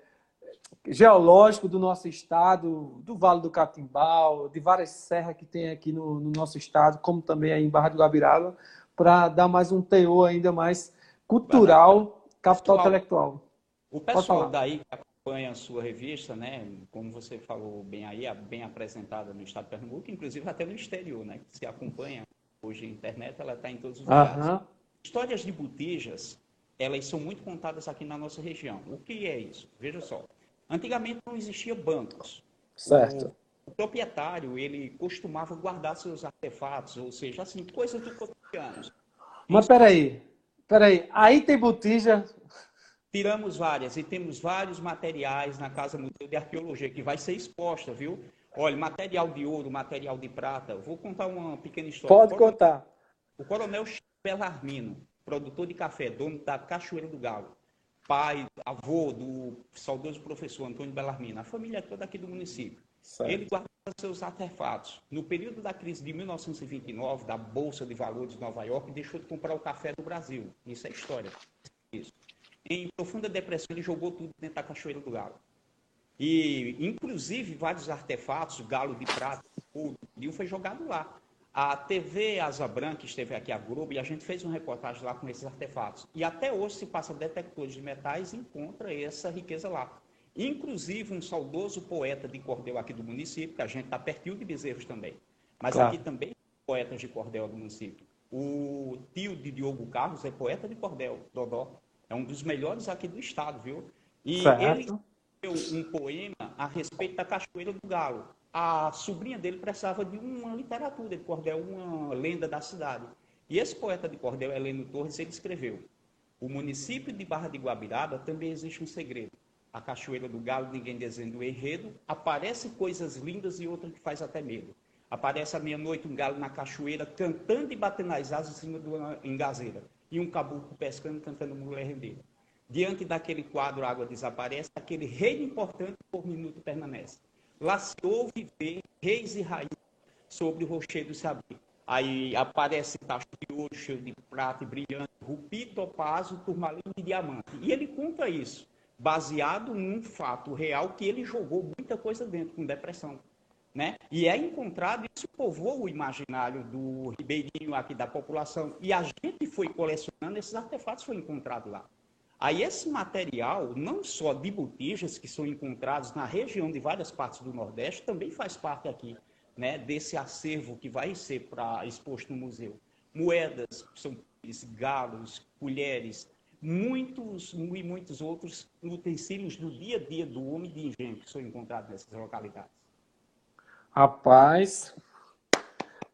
geológicos do nosso estado, do Vale do Catimbau, de várias serras que tem aqui no, no nosso estado, como também aí em Barra do Guabiraba, para dar mais um teor ainda mais cultural, capital intelectual. O pessoal daí acompanha a sua revista, né, como você falou bem aí, bem apresentada no estado de Pernambuco, inclusive até no exterior, né, que se acompanha hoje a internet, ela está em todos os lugares. Uhum. Histórias de botijas, elas são muito contadas aqui na nossa região. O que é isso? Veja só. Antigamente não existia bancos. Certo. O, o proprietário, ele costumava guardar seus artefatos, ou seja, assim, coisas do cotidiano. Mas peraí, peraí, aí tem botija Tiramos várias e temos vários materiais na Casa Museu de Arqueologia que vai ser exposta, viu? Olha, material de ouro, material de prata. Vou contar uma pequena história. Pode contar. O coronel Belarmino, produtor de café, dono da Cachoeira do Galo, pai, avô do saudoso professor Antônio Belarmino, a família toda aqui do município. Certo. Ele guardava seus artefatos. No período da crise de 1929, da Bolsa de Valores de Nova York, deixou de comprar o café do Brasil. Isso é história. Isso em profunda depressão, ele jogou tudo dentro da cachoeira do galo. E, inclusive, vários artefatos, galo de prata, ouro, foi jogado lá. A TV Asa Branca esteve aqui, a Globo, e a gente fez uma reportagem lá com esses artefatos. E até hoje se passa detectores de metais e encontra essa riqueza lá. Inclusive, um saudoso poeta de cordel aqui do município, que a gente está pertinho de Bezerros também. Mas claro. aqui também poetas de cordel do município. O tio de Diogo Carlos é poeta de cordel, Dodó. É um dos melhores aqui do estado, viu? E certo. ele escreveu um poema a respeito da Cachoeira do Galo. A sobrinha dele precisava de uma literatura de cordel, uma lenda da cidade. E esse poeta de cordel, Heleno Torres, ele escreveu O município de Barra de Guabiraba também existe um segredo. A Cachoeira do Galo, ninguém dizendo o enredo, aparece coisas lindas e outras que faz até medo. Aparece à meia-noite um galo na cachoeira cantando e batendo as asas em cima de uma engazeira. E um caboclo pescando cantando mulher rendeira. Diante daquele quadro, a água desaparece, aquele reino importante por minuto permanece. Lá se ouve ver reis e rainhas sobre o rochedo do saber. Aí aparece tacho de ouro, cheio de prata e brilhante, rubi, topázio, turmalina e diamante. E ele conta isso, baseado num fato real que ele jogou muita coisa dentro, com depressão. Né? E é encontrado, isso povoou o imaginário do ribeirinho aqui da população. E a gente foi colecionando, esses artefatos foram encontrados lá. Aí esse material, não só de botijas que são encontrados na região de várias partes do Nordeste, também faz parte aqui né, desse acervo que vai ser para exposto no museu. Moedas, são galos, colheres, muitos e muitos outros utensílios do dia a dia do homem de engenho que são encontrados nessas localidades. Rapaz,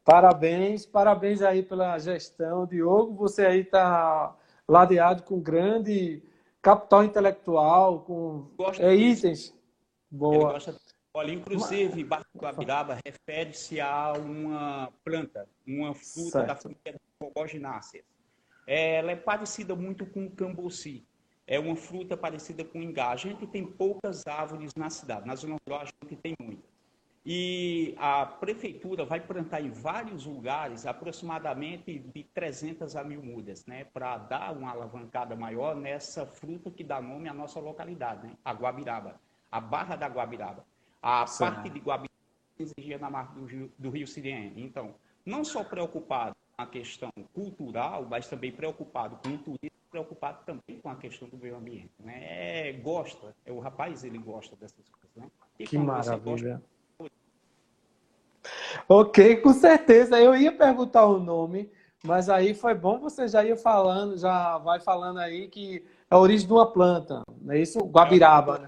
parabéns, parabéns aí pela gestão, Diogo. Você aí está ladeado com grande capital intelectual, com é, itens. Boa. Gosta... Olha, inclusive, Barco Guabiraba refere-se a uma planta, uma fruta certo. da família Fogogináceas. Ela é parecida muito com o cambuci. É uma fruta parecida com o ingá. A gente tem poucas árvores na cidade. Na zona rural a gente tem muitas. E a prefeitura vai plantar em vários lugares aproximadamente de 300 a mil mudas, né, para dar uma alavancada maior nessa fruta que dá nome à nossa localidade, né, a Guabiraba, a Barra da Guabiraba. A Sim. parte de Guabiraba exigia na marca do Rio, do Rio Siriene. Então, não só preocupado com a questão cultural, mas também preocupado com o turismo, preocupado também com a questão do meio ambiente. Né? É, gosta, é, o rapaz ele gosta dessas coisas. Né? E que maravilha. Ok, com certeza. Eu ia perguntar o nome, mas aí foi bom você já ia falando, já vai falando aí que é a origem de uma planta, não é isso? Guabiraba, né?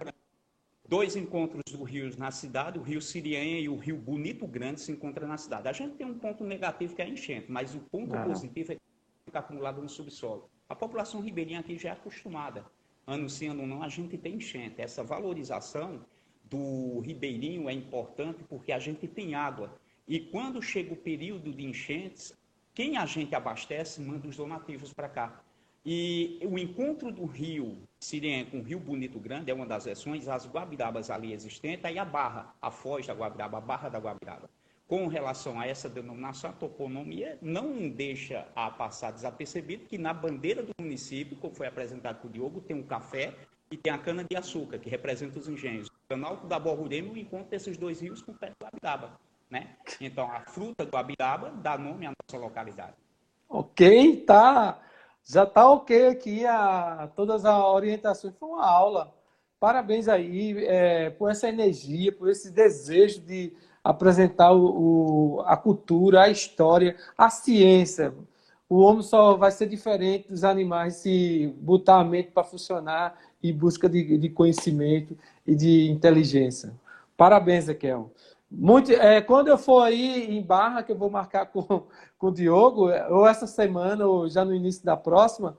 Dois encontros do rio na cidade, o rio Sirienha e o rio Bonito Grande se encontram na cidade. A gente tem um ponto negativo que é a enchente, mas o ponto ah. positivo é que fica acumulado no subsolo. A população ribeirinha aqui já é acostumada. Ano sim, ano não, a gente tem enchente. Essa valorização do ribeirinho é importante porque a gente tem água. E quando chega o período de enchentes, quem a gente abastece manda os donativos para cá. E o encontro do rio Sirene com o Rio Bonito Grande é uma das versões, as Guabirabas ali existentes, aí a Barra, a Foz da Guabiraba, a Barra da Guabiraba. Com relação a essa denominação, a toponomia não deixa a passar desapercebido que na bandeira do município, como foi apresentado por Diogo, tem um café e tem a cana-de-açúcar, que representa os engenhos. O canal da Borrurema, o encontro desses dois rios com o pé do Guabiraba. Né? Então, a fruta do abiraba dá nome à nossa localidade. Ok, tá. Já tá ok aqui a, todas as orientações. Foi uma aula. Parabéns aí é, por essa energia, por esse desejo de apresentar o, o, a cultura, a história, a ciência. O homem só vai ser diferente dos animais se botar a mente para funcionar em busca de, de conhecimento e de inteligência. Parabéns, Ezequiel. Muito, é, quando eu for aí em Barra, que eu vou marcar com, com o Diogo, ou essa semana, ou já no início da próxima,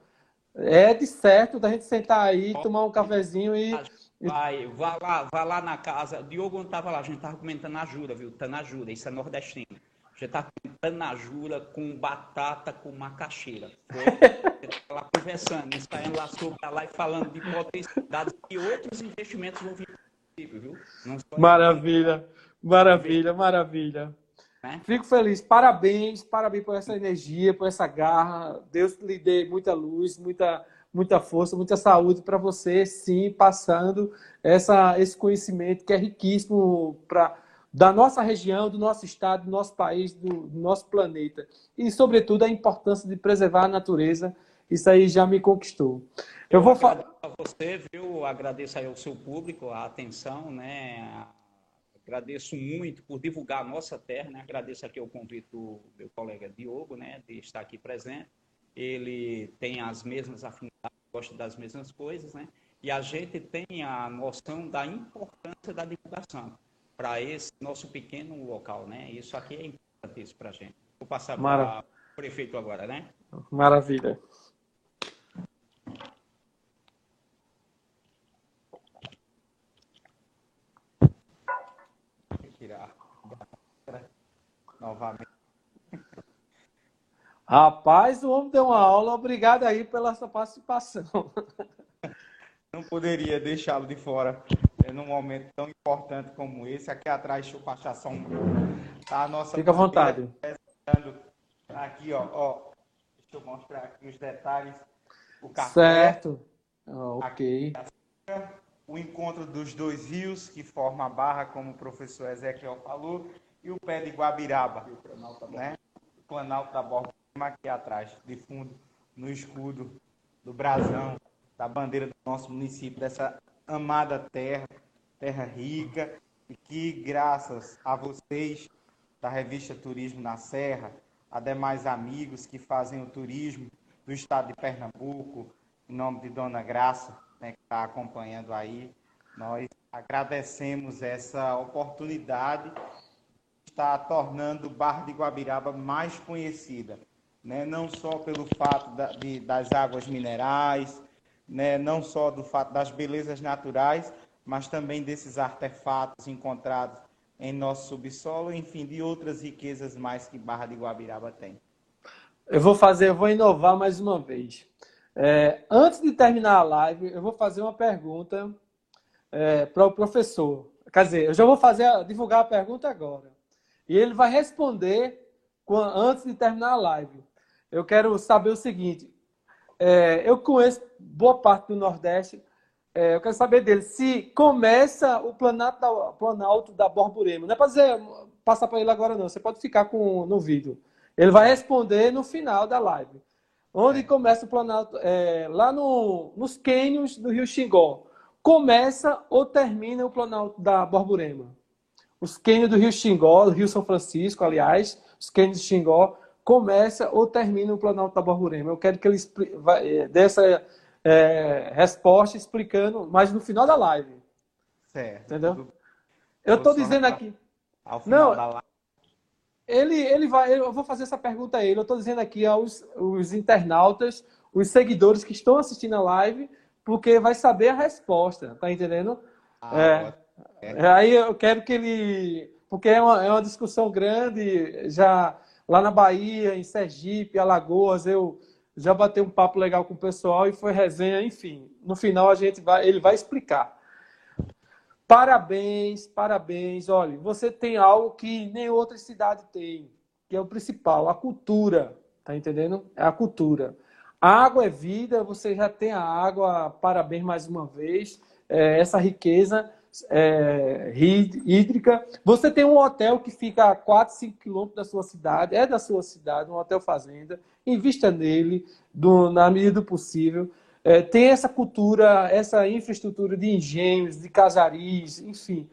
é de certo da gente sentar aí, tomar um cafezinho e. Vai, vá lá, vá lá na casa. O Diogo não estava lá, a gente estava comendo tanajura, viu? Tanajura, isso é nordestino. A gente estava comendo tanajura com batata com macaxeira. Foi lá conversando, saindo lá sobre lá e falando de potencialidades e outros investimentos vão vir viu? Maravilha. Maravilha, maravilha. Né? Fico feliz. Parabéns, parabéns por essa energia, por essa garra. Deus lhe dê muita luz, muita, muita força, muita saúde para você, sim, passando essa, esse conhecimento que é riquíssimo para da nossa região, do nosso estado, do nosso país, do, do nosso planeta. E, sobretudo, a importância de preservar a natureza. Isso aí já me conquistou. Eu, Eu vou falar. a você, viu? Agradeço aí ao seu público, a atenção, né? Agradeço muito por divulgar a nossa terra, né? Agradeço aqui o convite do meu colega Diogo, né, de estar aqui presente. Ele tem as mesmas afinidades, gosta das mesmas coisas, né? E a gente tem a noção da importância da divulgação para esse nosso pequeno local, né? Isso aqui é importante para a gente. Vou passar para o prefeito agora, né? Maravilha. tirar novamente. Rapaz, o homem deu uma aula. Obrigado aí pela sua participação. Não poderia deixá-lo de fora é, num momento tão importante como esse. Aqui atrás, deixa eu passar só um Tá a nossa Fica à vontade. Aqui, ó, ó. Deixa eu mostrar aqui os detalhes. O café. Certo. Oh, ok. Aqui, o encontro dos dois rios que forma a barra, como o professor Ezequiel falou, e o pé de Guabiraba, né? O Planalto da Borba aqui atrás, de fundo, no escudo do brasão, da bandeira do nosso município, dessa amada terra, terra rica, e que graças a vocês da revista Turismo na Serra, a demais amigos que fazem o turismo do estado de Pernambuco, em nome de Dona Graça, né, que está acompanhando aí, nós agradecemos essa oportunidade estar tornando Barra de Guabiraba mais conhecida né? não só pelo fato da, de, das águas minerais, né? não só do fato das belezas naturais, mas também desses artefatos encontrados em nosso subsolo, enfim, de outras riquezas mais que Barra de Guabiraba tem. Eu vou fazer, eu vou inovar mais uma vez. É, antes de terminar a live, eu vou fazer uma pergunta é, para o professor. Quer dizer, eu já vou fazer divulgar a pergunta agora. E ele vai responder antes de terminar a live eu quero saber o seguinte. É, eu conheço boa parte do Nordeste. É, eu quero saber dele se começa o Planalto da, Planalto da Borborema. Não é para passar para ele agora, não. Você pode ficar com, no vídeo. Ele vai responder no final da live. Onde começa o Planalto? É, lá no, nos cânions do Rio Xingó. Começa ou termina o Planalto da Borborema? Os cânions do Rio Xingó, do Rio São Francisco, aliás, os cânions do Xingó, começa ou termina o Planalto da Borborema. Eu quero que ele é, dê essa é, resposta explicando, mas no final da live. Certo. Entendeu? Eu estou dizendo aqui. Ao final não, da live. Ele, ele vai, eu vou fazer essa pergunta a ele. Eu estou dizendo aqui aos os internautas, os seguidores que estão assistindo a live, porque vai saber a resposta, tá entendendo? Ah, é, é. Aí eu quero que ele. Porque é uma, é uma discussão grande, já Lá na Bahia, em Sergipe, Alagoas, eu já bati um papo legal com o pessoal e foi resenha, enfim. No final a gente vai, ele vai explicar. Parabéns, parabéns. Olha, você tem algo que nem outra cidade tem, que é o principal, a cultura. Tá entendendo? É a cultura. A água é vida, você já tem a água, parabéns mais uma vez. É, essa riqueza é, hídrica. Você tem um hotel que fica a 4, 5 quilômetros da sua cidade, é da sua cidade, um hotel fazenda. Invista nele do, na medida do possível. É, tem essa cultura, essa infraestrutura de engenhos, de casaris, enfim,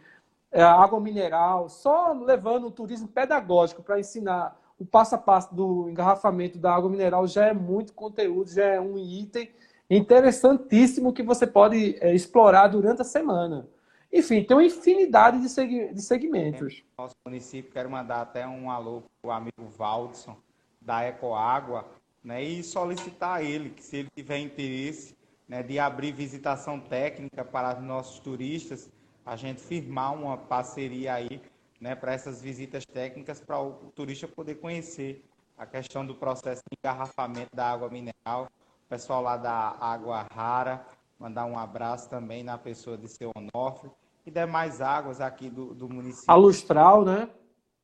é, água mineral, só levando o turismo pedagógico para ensinar o passo a passo do engarrafamento da água mineral já é muito conteúdo, já é um item interessantíssimo que você pode é, explorar durante a semana. Enfim, tem uma infinidade de, seg de segmentos. Nosso município, quero mandar até um alô para o amigo Valdson, da Ecoágua, né, e solicitar a ele que, se ele tiver interesse né, de abrir visitação técnica para os nossos turistas, a gente firmar uma parceria aí né, para essas visitas técnicas para o turista poder conhecer a questão do processo de engarrafamento da água mineral, o pessoal lá da Água Rara, Mandar um abraço também na pessoa de seu Onofre e demais águas aqui do, do município. A Lustral, né?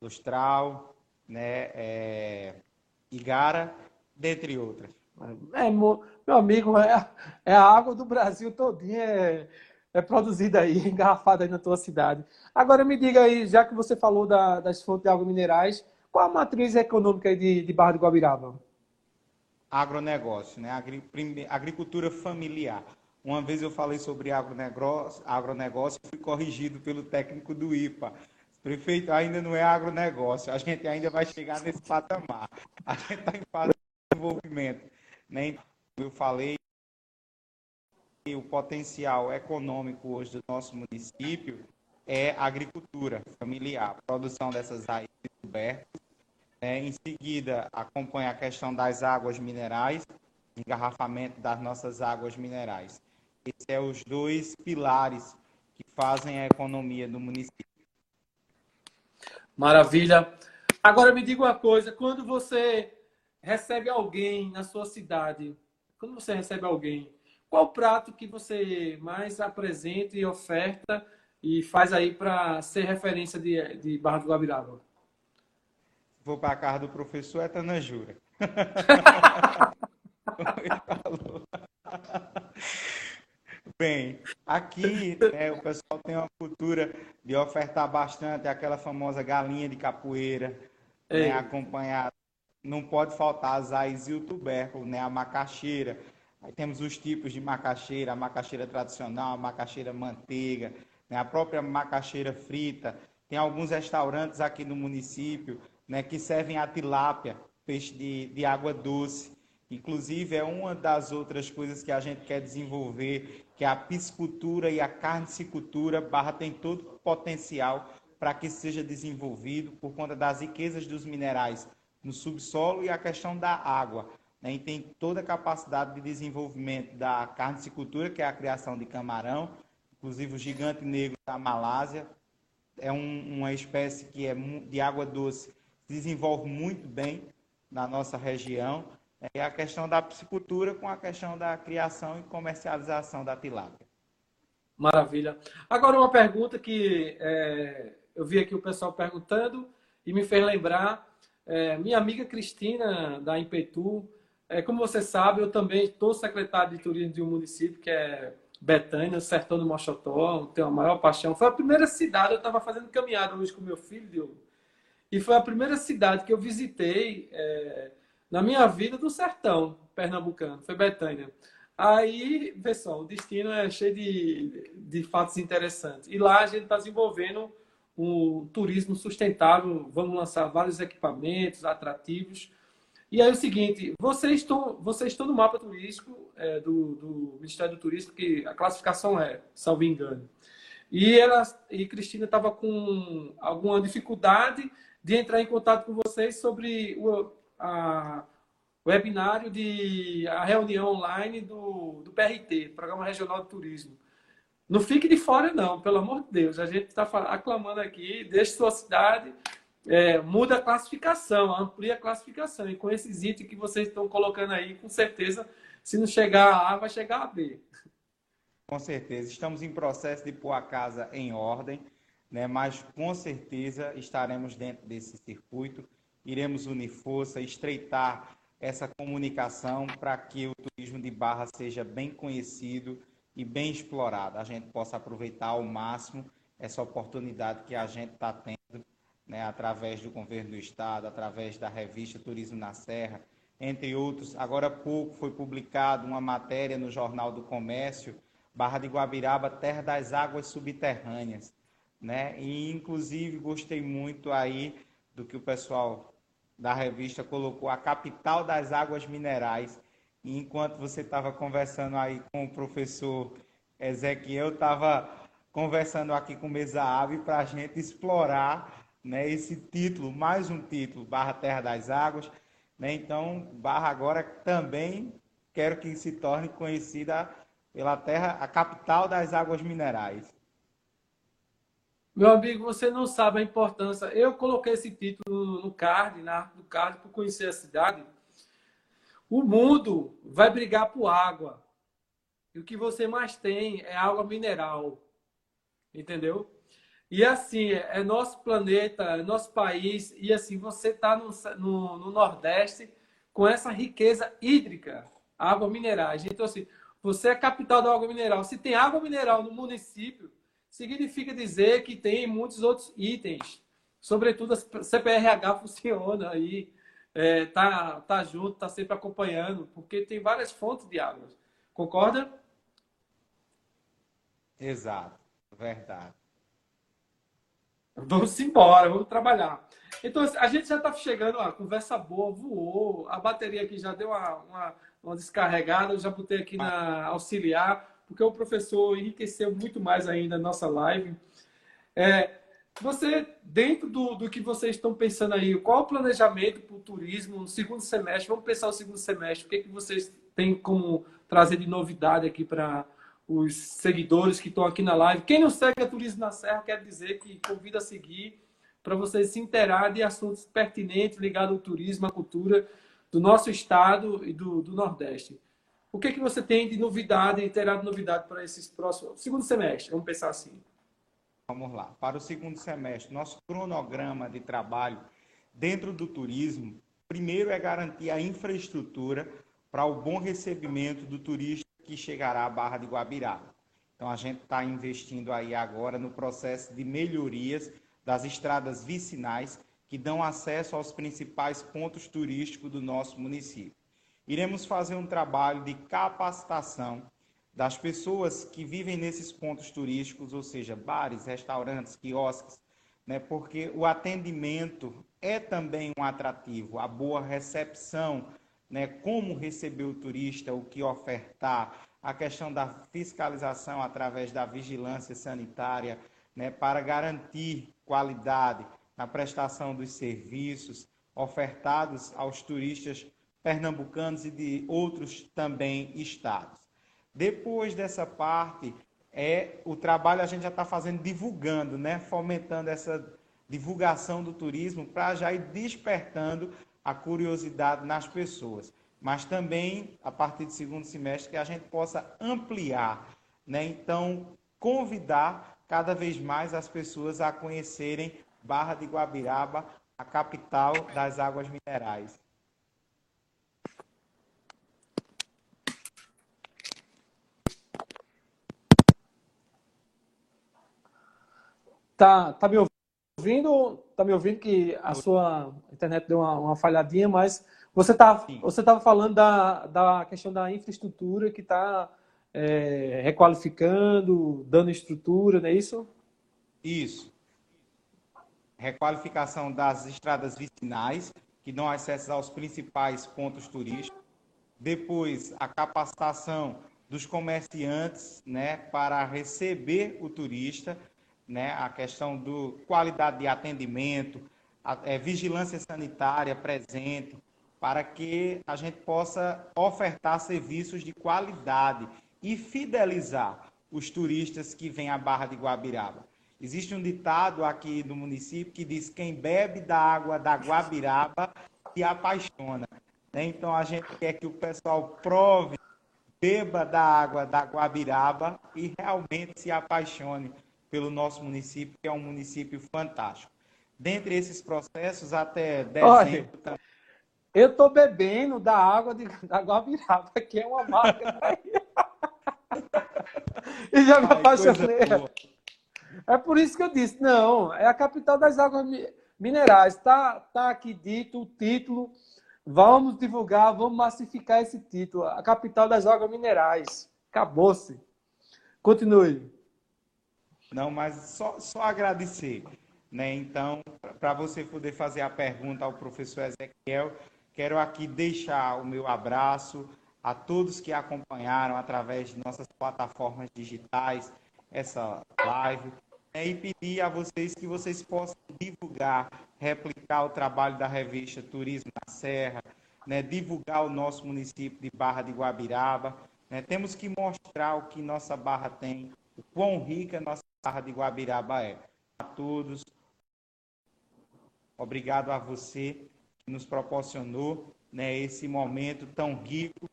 Lustral, né? É, Igara, dentre outras. É, meu amigo, é, é a água do Brasil todinha é, é produzida aí, engarrafada aí na tua cidade. Agora me diga aí, já que você falou da, das fontes de água minerais, qual a matriz econômica de, de Barra de Guabiraba? Agronegócio, né? Agricultura familiar. Uma vez eu falei sobre agronegócio, agronegócio fui corrigido pelo técnico do IPA. Prefeito, ainda não é agronegócio, a gente ainda vai chegar nesse patamar. A gente está em fase de desenvolvimento. Né? Eu falei que o potencial econômico hoje do nosso município é agricultura familiar, produção dessas raízes cobertas. Né? Em seguida, acompanha a questão das águas minerais, engarrafamento das nossas águas minerais. Esses são os dois pilares que fazem a economia do município. Maravilha. Agora me diga uma coisa, quando você recebe alguém na sua cidade, quando você recebe alguém, qual prato que você mais apresenta e oferta e faz aí para ser referência de, de Barra do Guabiraba? Vou para a casa do professor é Tanajura. Bem, aqui né, o pessoal tem uma cultura de ofertar bastante aquela famosa galinha de capoeira, né, acompanhada. Não pode faltar as ais e o tubérculo, né, a macaxeira. Aí temos os tipos de macaxeira, a macaxeira tradicional, a macaxeira manteiga, né, a própria macaxeira frita. Tem alguns restaurantes aqui no município né, que servem a tilápia, peixe de, de água doce. Inclusive, é uma das outras coisas que a gente quer desenvolver, que a piscicultura e a carnicicultura. Barra tem todo o potencial para que seja desenvolvido por conta das riquezas dos minerais no subsolo e a questão da água. Né? E tem toda a capacidade de desenvolvimento da carnicicultura, que é a criação de camarão, inclusive o gigante negro da Malásia. É um, uma espécie que é de água doce, desenvolve muito bem na nossa região é a questão da piscicultura com a questão da criação e comercialização da tilápia. Maravilha. Agora uma pergunta que é, eu vi aqui o pessoal perguntando e me fez lembrar. É, minha amiga Cristina, da Impetu, é, como você sabe, eu também estou secretário de turismo de um município que é Betânia, Sertão do Mochotó, tenho a maior paixão. Foi a primeira cidade, eu estava fazendo caminhada hoje com meu filho, e foi a primeira cidade que eu visitei é, na minha vida do sertão pernambucano, foi Betânia. Aí, pessoal, o destino é cheio de, de fatos interessantes. E lá a gente está desenvolvendo um turismo sustentável, vamos lançar vários equipamentos atrativos. E aí é o seguinte, vocês estão, vocês estão no mapa turístico é, do, do, Ministério do Turismo, que a classificação é, salvo engano. E, ela, e Cristina estava com alguma dificuldade de entrar em contato com vocês sobre o, a, webinário de a reunião online do, do PRT, Programa Regional de Turismo. Não fique de fora, não, pelo amor de Deus. A gente está aclamando aqui, deixe sua cidade, é, muda a classificação, amplia a classificação. E com esses itens que vocês estão colocando aí, com certeza, se não chegar a A, vai chegar a B. Com certeza. Estamos em processo de pôr a casa em ordem, né? mas com certeza estaremos dentro desse circuito iremos unir força, estreitar essa comunicação para que o turismo de Barra seja bem conhecido e bem explorado. A gente possa aproveitar ao máximo essa oportunidade que a gente está tendo, né, através do governo do estado, através da revista Turismo na Serra, entre outros. Agora há pouco foi publicada uma matéria no Jornal do Comércio, Barra de Guabiraba, terra das águas subterrâneas, né? E inclusive gostei muito aí do que o pessoal da revista colocou a capital das águas minerais. E enquanto você estava conversando aí com o professor Ezequiel, estava conversando aqui com Mesa Ave para a gente explorar né, esse título, mais um título, Barra Terra das Águas. Né? Então, Barra agora também quero que se torne conhecida pela terra, a capital das águas minerais. Meu amigo, você não sabe a importância. Eu coloquei esse título no card, na arte do card, por conhecer a cidade. O mundo vai brigar por água. E o que você mais tem é água mineral. Entendeu? E assim, é nosso planeta, é nosso país. E assim, você está no, no, no, Nordeste com essa riqueza hídrica, água minerais. Então, assim, você é capital da água mineral. Se tem água mineral no município, significa dizer que tem muitos outros itens. Sobretudo a CPRH funciona aí, é, tá, tá junto, tá sempre acompanhando, porque tem várias fontes de água. Concorda? Exato, verdade. Vamos embora, vamos trabalhar. Então, a gente já está chegando, a conversa boa, voou, a bateria aqui já deu uma, uma, uma descarregada, eu já botei aqui na auxiliar porque o professor enriqueceu muito mais ainda a nossa live. É, você, dentro do, do que vocês estão pensando aí, qual o planejamento para o turismo no segundo semestre? Vamos pensar o segundo semestre. O que, é que vocês têm como trazer de novidade aqui para os seguidores que estão aqui na live? Quem não segue a Turismo na Serra, quer dizer que convida a seguir, para você se inteirar de assuntos pertinentes ligados ao turismo, à cultura do nosso estado e do, do Nordeste. O que, é que você tem de novidade, terá de novidade para esses próximos, segundo semestre, vamos pensar assim. Vamos lá. Para o segundo semestre, nosso cronograma de trabalho dentro do turismo, primeiro é garantir a infraestrutura para o bom recebimento do turista que chegará à Barra de Guabiraba. Então, a gente está investindo aí agora no processo de melhorias das estradas vicinais que dão acesso aos principais pontos turísticos do nosso município. Iremos fazer um trabalho de capacitação das pessoas que vivem nesses pontos turísticos, ou seja, bares, restaurantes, quiosques, né? porque o atendimento é também um atrativo, a boa recepção, né? como receber o turista, o que ofertar, a questão da fiscalização através da vigilância sanitária, né? para garantir qualidade na prestação dos serviços ofertados aos turistas pernambucanos e de outros também estados. Depois dessa parte, é o trabalho a gente já está fazendo divulgando, né? fomentando essa divulgação do turismo para já ir despertando a curiosidade nas pessoas. Mas também, a partir do segundo semestre, que a gente possa ampliar. Né? Então, convidar cada vez mais as pessoas a conhecerem Barra de Guabiraba, a capital das águas minerais. Tá, tá me ouvindo? Tá me ouvindo que a sua internet deu uma, uma falhadinha, mas você tá, você estava falando da, da questão da infraestrutura que está é, requalificando, dando estrutura, não é isso? Isso. Requalificação das estradas vicinais, que dão acesso aos principais pontos turísticos. Depois, a capacitação dos comerciantes né, para receber o turista né, a questão do qualidade de atendimento, a, é, vigilância sanitária presente, para que a gente possa ofertar serviços de qualidade e fidelizar os turistas que vêm à Barra de Guabiraba. Existe um ditado aqui no município que diz: quem bebe da água da Guabiraba se apaixona. Né? Então a gente quer que o pessoal prove, beba da água da Guabiraba e realmente se apaixone pelo nosso município, que é um município fantástico. Dentre esses processos, até dezembro... Olha, eu estou bebendo da água de, da Guabiraba, que é uma marca e já me apaixonei. É por isso que eu disse, não, é a capital das águas minerais. Está tá aqui dito o título. Vamos divulgar, vamos massificar esse título. A capital das águas minerais. Acabou-se. Continue. Não, mas só, só agradecer. Né? Então, para você poder fazer a pergunta ao professor Ezequiel, quero aqui deixar o meu abraço a todos que acompanharam através de nossas plataformas digitais essa live né? e pedir a vocês que vocês possam divulgar, replicar o trabalho da revista Turismo na Serra, né? divulgar o nosso município de Barra de Guabiraba. Né? Temos que mostrar o que nossa Barra tem, o quão rica nossa Barra de Guabiraba é. A todos, obrigado a você que nos proporcionou né, esse momento tão rico,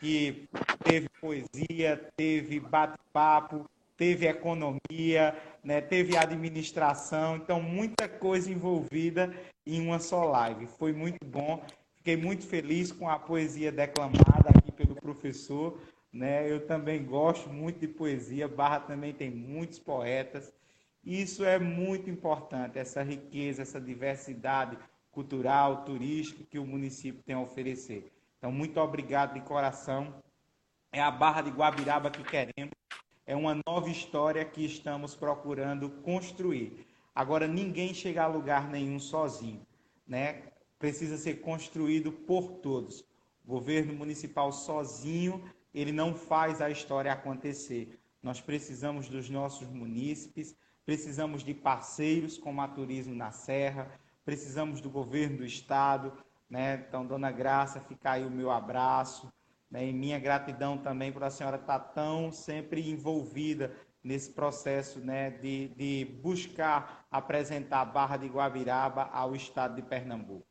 que teve poesia, teve bate-papo, teve economia, né, teve administração, então muita coisa envolvida em uma só live. Foi muito bom, fiquei muito feliz com a poesia declamada aqui pelo professor. Né? Eu também gosto muito de poesia, Barra também tem muitos poetas. Isso é muito importante, essa riqueza, essa diversidade cultural, turística que o município tem a oferecer. Então, muito obrigado de coração. É a Barra de Guabiraba que queremos. É uma nova história que estamos procurando construir. Agora, ninguém chega a lugar nenhum sozinho. Né? Precisa ser construído por todos. O governo municipal sozinho ele não faz a história acontecer. Nós precisamos dos nossos munícipes, precisamos de parceiros como a Turismo na Serra, precisamos do governo do estado, né? Então, dona Graça, fica aí o meu abraço, né? E minha gratidão também por a senhora estar tão sempre envolvida nesse processo né, de, de buscar apresentar a Barra de Guabiraba ao estado de Pernambuco.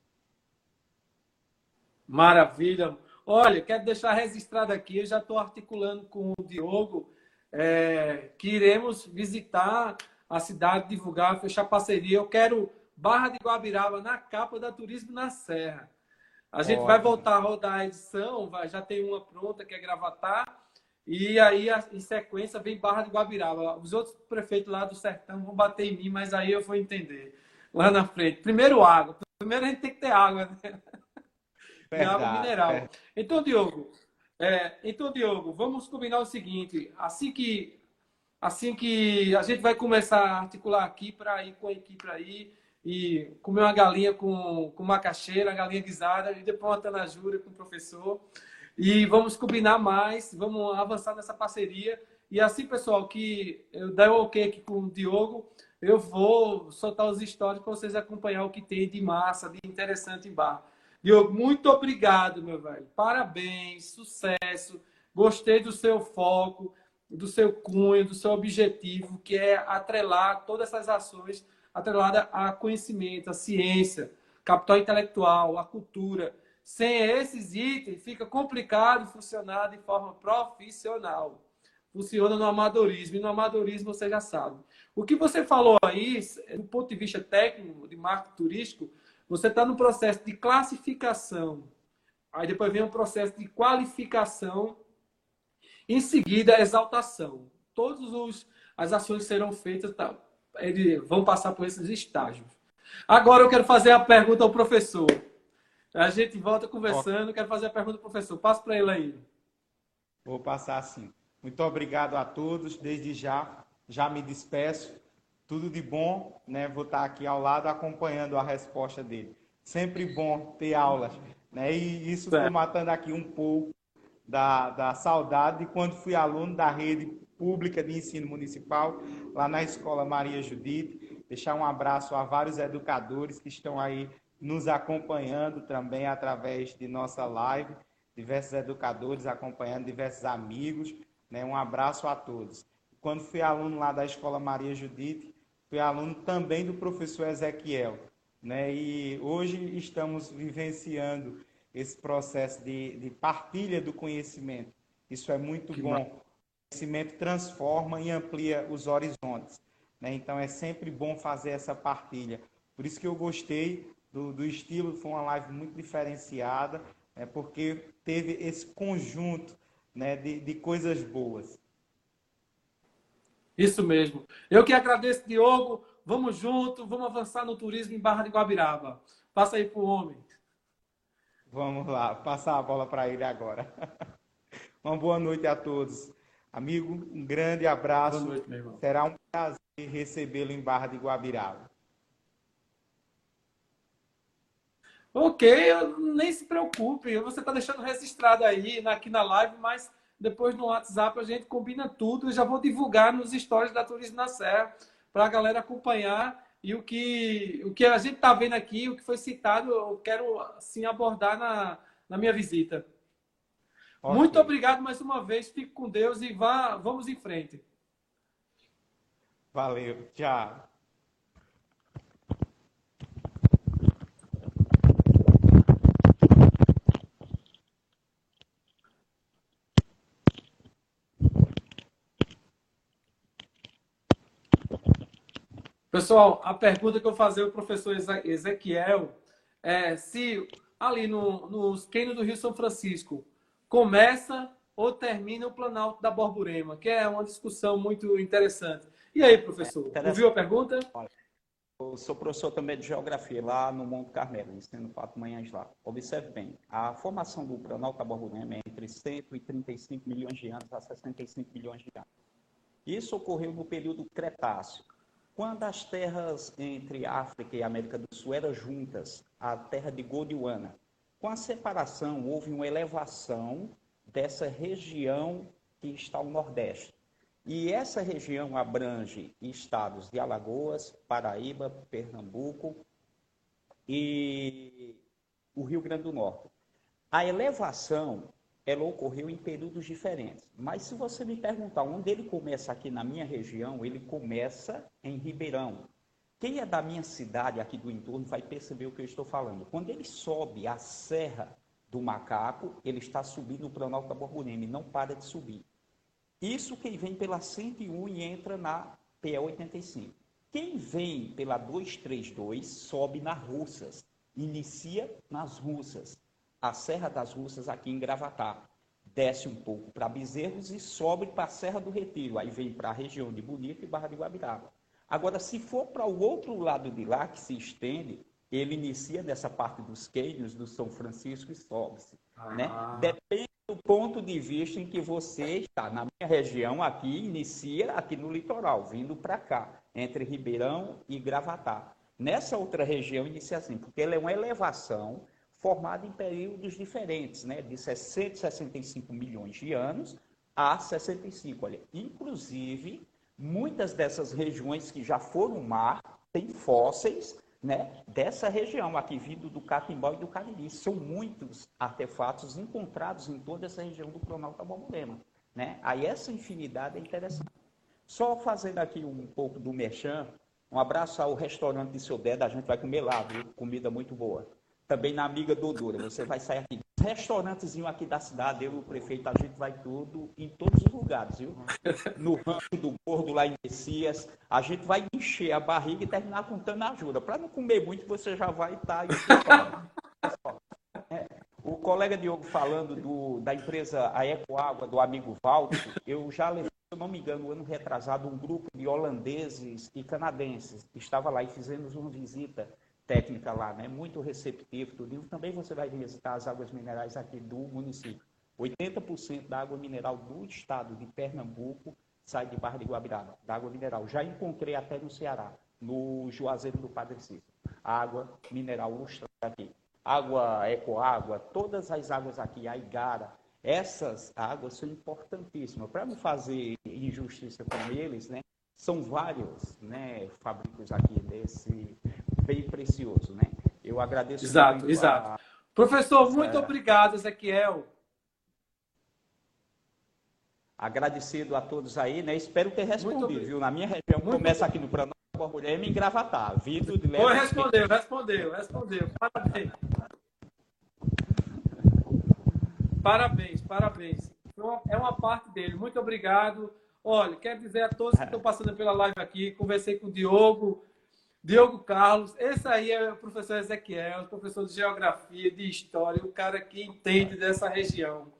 Maravilha. Olha, quero deixar registrado aqui, eu já estou articulando com o Diogo é, que iremos visitar a cidade, divulgar, fechar parceria. Eu quero Barra de Guabiraba na capa da Turismo na Serra. A gente Ótimo. vai voltar a rodar a edição, vai, já tem uma pronta que é Gravatar, e aí em sequência vem Barra de Guabiraba. Os outros prefeitos lá do Sertão vão bater em mim, mas aí eu vou entender lá na frente. Primeiro água. Primeiro a gente tem que ter água, né? Verdade, água mineral. É. Então, Diogo, é, então, Diogo, vamos combinar o seguinte: assim que, assim que a gente vai começar a articular aqui para ir com a equipe aí e comer uma galinha com, com macaxeira, galinha guisada, e depois uma tanajura com o professor. E vamos combinar mais, vamos avançar nessa parceria. E assim, pessoal, que eu der o ok aqui com o Diogo, eu vou soltar os stories para vocês acompanhar o que tem de massa, de interessante em bar. Diogo, muito obrigado, meu velho. Parabéns, sucesso. Gostei do seu foco, do seu cunho, do seu objetivo, que é atrelar todas essas ações atrelada a conhecimento, a ciência, capital intelectual, a cultura. Sem esses itens, fica complicado funcionar de forma profissional. Funciona no amadorismo, e no amadorismo você já sabe. O que você falou aí, do ponto de vista técnico, de marketing turístico, você está no processo de classificação. Aí depois vem um processo de qualificação. Em seguida, exaltação. Todas as ações serão feitas, tá? eles vão passar por esses estágios. Agora eu quero fazer a pergunta ao professor. A gente volta conversando, quero fazer a pergunta ao professor. Passa para ele aí. Vou passar sim. Muito obrigado a todos. Desde já, já me despeço. Tudo de bom, né? Vou estar aqui ao lado acompanhando a resposta dele. Sempre bom ter aulas, né? E isso foi matando aqui um pouco da, da saudade de quando fui aluno da rede pública de ensino municipal, lá na Escola Maria Judite. Deixar um abraço a vários educadores que estão aí nos acompanhando também através de nossa live, diversos educadores acompanhando, diversos amigos. Né? Um abraço a todos. Quando fui aluno lá da Escola Maria Judite, fui aluno também do professor Ezequiel. Né? E hoje estamos vivenciando esse processo de, de partilha do conhecimento. Isso é muito que bom. O conhecimento transforma e amplia os horizontes. Né? Então é sempre bom fazer essa partilha. Por isso que eu gostei do, do estilo, foi uma live muito diferenciada, né, porque teve esse conjunto né, de, de coisas boas. Isso mesmo. Eu que agradeço, Diogo. Vamos junto, vamos avançar no turismo em Barra de Guabiraba. Passa aí para o homem. Vamos lá, passar a bola para ele agora. Uma boa noite a todos. Amigo, um grande abraço. Boa noite, meu irmão. Será um prazer recebê-lo em Barra de Guabiraba. Ok, nem se preocupe. Você está deixando registrado aí aqui na live, mas depois no WhatsApp a gente combina tudo. Eu já vou divulgar nos stories da Turismo na Serra para a galera acompanhar. E o que, o que a gente está vendo aqui, o que foi citado, eu quero assim, abordar na, na minha visita. Muito obrigado mais uma vez. Fique com Deus e vá, vamos em frente. Valeu. Tchau. Pessoal, a pergunta que eu fazer ao professor Ezequiel é se ali no, nos Cânions do Rio São Francisco começa ou termina o Planalto da Borborema, que é uma discussão muito interessante. E aí, professor, é ouviu a pergunta? Eu sou professor também de geografia lá no Monte Carmelo, ensino quatro manhãs lá. Observe bem, a formação do Planalto da Borborema é entre 135 milhões de anos a 65 milhões de anos. Isso ocorreu no período Cretáceo. Quando as terras entre África e América do Sul eram juntas, a terra de Gondwana, com a separação houve uma elevação dessa região que está ao Nordeste. E essa região abrange estados de Alagoas, Paraíba, Pernambuco e o Rio Grande do Norte. A elevação ela ocorreu em períodos diferentes. Mas se você me perguntar onde ele começa aqui na minha região, ele começa em Ribeirão. Quem é da minha cidade, aqui do entorno, vai perceber o que eu estou falando. Quando ele sobe a Serra do Macaco, ele está subindo o Planalto da Borborema e não para de subir. Isso quem vem pela 101 e entra na PE 85. Quem vem pela 232 sobe nas Russas, inicia nas Russas a Serra das Russas aqui em Gravatá. Desce um pouco para Bezerros e sobe para a Serra do Retiro. Aí vem para a região de Bonito e Barra de Guabiraba. Agora, se for para o outro lado de lá, que se estende, ele inicia nessa parte dos cânions do São Francisco e sobe-se. Ah. Né? Depende do ponto de vista em que você está. Na minha região aqui, inicia aqui no litoral, vindo para cá, entre Ribeirão e Gravatá. Nessa outra região, inicia assim, porque ela é uma elevação formada em períodos diferentes, né? de 665 milhões de anos a 65. Olha, inclusive, muitas dessas regiões que já foram mar têm fósseis né, dessa região aqui, vindo do Catimbau e do Cariri. São muitos artefatos encontrados em toda essa região do Planalto Borborema. Né? Aí essa infinidade é interessante. Só fazendo aqui um pouco do merchan, um abraço ao restaurante de seu Deda, a gente vai comer lá, viu? Comida muito boa também na Amiga Dodora. Você vai sair aqui. Restaurantezinho aqui da cidade, eu, o prefeito, a gente vai tudo, em todos os lugares, viu? No rancho do Gordo, lá em Messias, a gente vai encher a barriga e terminar contando ajuda. Para não comer muito, você já vai estar tá é, O colega Diogo falando do, da empresa a Ecoágua, do amigo Valdo, eu já levei, se eu não me engano, no ano retrasado, um grupo de holandeses e canadenses. Estava lá e fizemos uma visita técnica lá, né? muito receptivo. Também você vai visitar as águas minerais aqui do município. 80% da água mineral do estado de Pernambuco sai de Barra de Guabiraba, da água mineral. Já encontrei até no Ceará, no Juazeiro do Padre Cícero. Água mineral lustra aqui. Água ecoágua, todas as águas aqui, a Igara, essas águas são importantíssimas. Para não fazer injustiça com eles, né? São vários né, fabricos aqui desse, bem precioso, né? Eu agradeço exato, muito. Exato, exato. Professor, muito obrigado, Ezequiel. Agradecido a todos aí, né? Espero ter respondido, viu? Na minha região, muito começa aqui no Planalto, Borborema e Gravatar. Vitor de Foi, respondeu, respondeu, respondeu. Parabéns. Parabéns, parabéns. É uma parte dele. Muito obrigado. Olha, quero dizer a todos que estão passando pela live aqui, conversei com o Diogo, Diogo Carlos, esse aí é o professor Ezequiel, professor de geografia, de história, o cara que entende dessa região.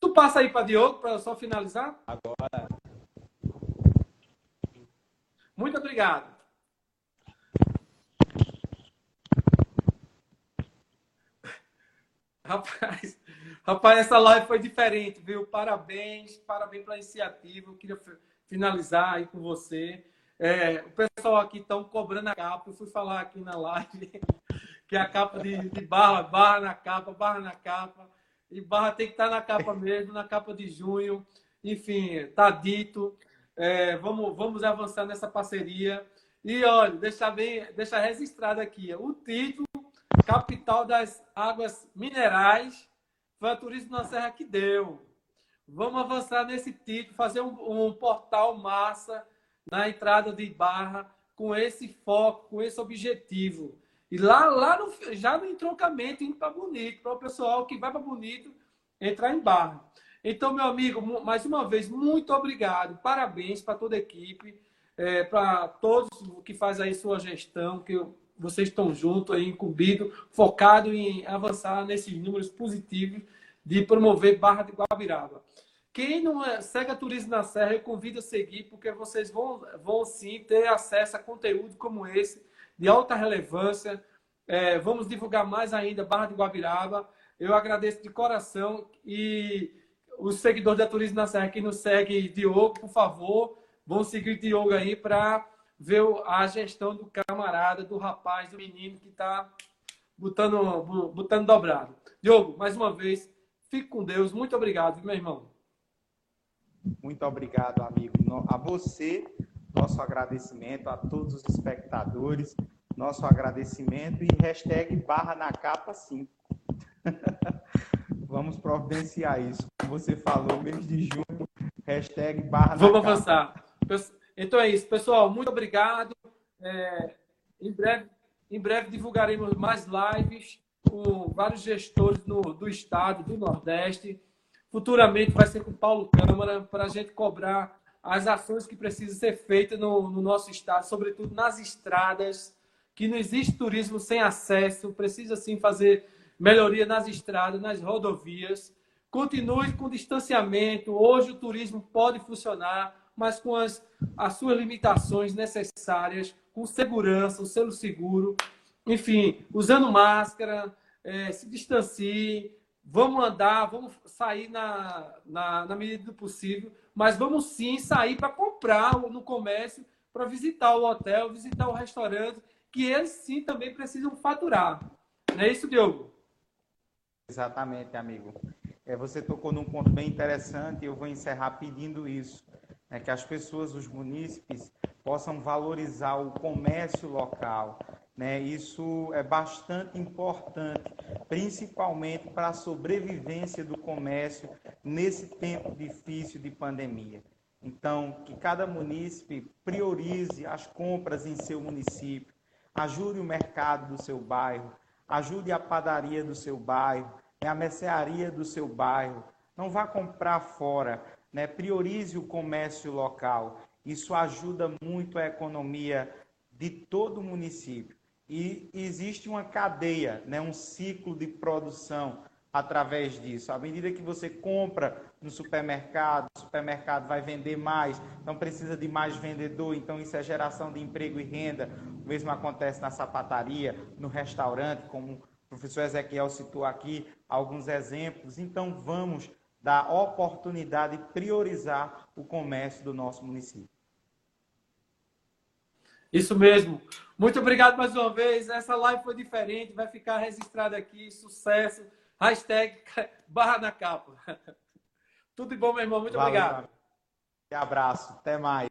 Tu passa aí para Diogo para só finalizar? Agora. Muito obrigado. Rapaz, rapaz, essa live foi diferente, viu? Parabéns, parabéns pela iniciativa. Eu queria finalizar aí com você. É, o pessoal aqui estão cobrando a capa. Eu fui falar aqui na live que a capa de, de, barra, barra na capa, barra na capa. E barra tem que estar na capa mesmo, na capa de junho. Enfim, está dito. É, vamos, vamos avançar nessa parceria. E olha, deixar bem, deixar registrado aqui o título Capital das Águas Minerais foi a Turismo na Serra que deu. Vamos avançar nesse título, fazer um, um portal massa na entrada de Barra com esse foco, com esse objetivo. E lá, lá no, já no entroncamento, indo para Bonito, para o pessoal que vai para Bonito entrar em Barra. Então, meu amigo, mais uma vez, muito obrigado. Parabéns para toda a equipe, é, para todos que fazem aí sua gestão, que vocês estão juntos aí, incumbido, focado em avançar nesses números positivos de promover Barra de Guabiraba. Quem não é, segue a Turismo na Serra, eu convido a seguir, porque vocês vão, vão sim ter acesso a conteúdo como esse, de alta relevância. É, vamos divulgar mais ainda Barra de Guabiraba. Eu agradeço de coração e os seguidores da Turismo na Serra que nos segue Diogo, por favor, vão seguir Diogo aí para ver a gestão do camarada, do rapaz, do menino que está botando, botando dobrado. Diogo, mais uma vez, fique com Deus. Muito obrigado, meu irmão. Muito obrigado, amigo. A você, nosso agradecimento, a todos os espectadores, nosso agradecimento e hashtag barra na capa 5. vamos providenciar isso. Como você falou, mês de junho, hashtag barra Vamos avançar. Então é isso, pessoal. Muito obrigado. É, em, breve, em breve divulgaremos mais lives com vários gestores no, do estado, do Nordeste. Futuramente vai ser com Paulo Câmara para a gente cobrar as ações que precisam ser feitas no, no nosso estado, sobretudo nas estradas, que não existe turismo sem acesso, precisa sim fazer melhoria nas estradas, nas rodovias. Continue com distanciamento. Hoje o turismo pode funcionar, mas com as, as suas limitações necessárias, com segurança, o selo seguro. Enfim, usando máscara, é, se distancie, vamos andar, vamos sair na, na, na medida do possível, mas vamos sim sair para comprar no comércio, para visitar o hotel, visitar o restaurante, que eles sim também precisam faturar. Não é isso, Diogo? Exatamente, amigo. É, você tocou num ponto bem interessante e eu vou encerrar pedindo isso. É que as pessoas, os munícipes, possam valorizar o comércio local, né? Isso é bastante importante, principalmente para a sobrevivência do comércio nesse tempo difícil de pandemia. Então, que cada munícipe priorize as compras em seu município, ajude o mercado do seu bairro, ajude a padaria do seu bairro, né? a mercearia do seu bairro. Não vá comprar fora, né? priorize o comércio local. Isso ajuda muito a economia de todo o município e existe uma cadeia, né, um ciclo de produção através disso. À medida que você compra no supermercado, o supermercado vai vender mais, então precisa de mais vendedor, então isso é geração de emprego e renda. O mesmo acontece na sapataria, no restaurante, como o professor Ezequiel citou aqui alguns exemplos. Então vamos dar oportunidade de priorizar o comércio do nosso município. Isso mesmo. Muito obrigado mais uma vez. Essa live foi diferente, vai ficar registrada aqui. Sucesso. Hashtag barra na capa. Tudo de bom, meu irmão. Muito Valeu, obrigado. Um abraço. Até mais.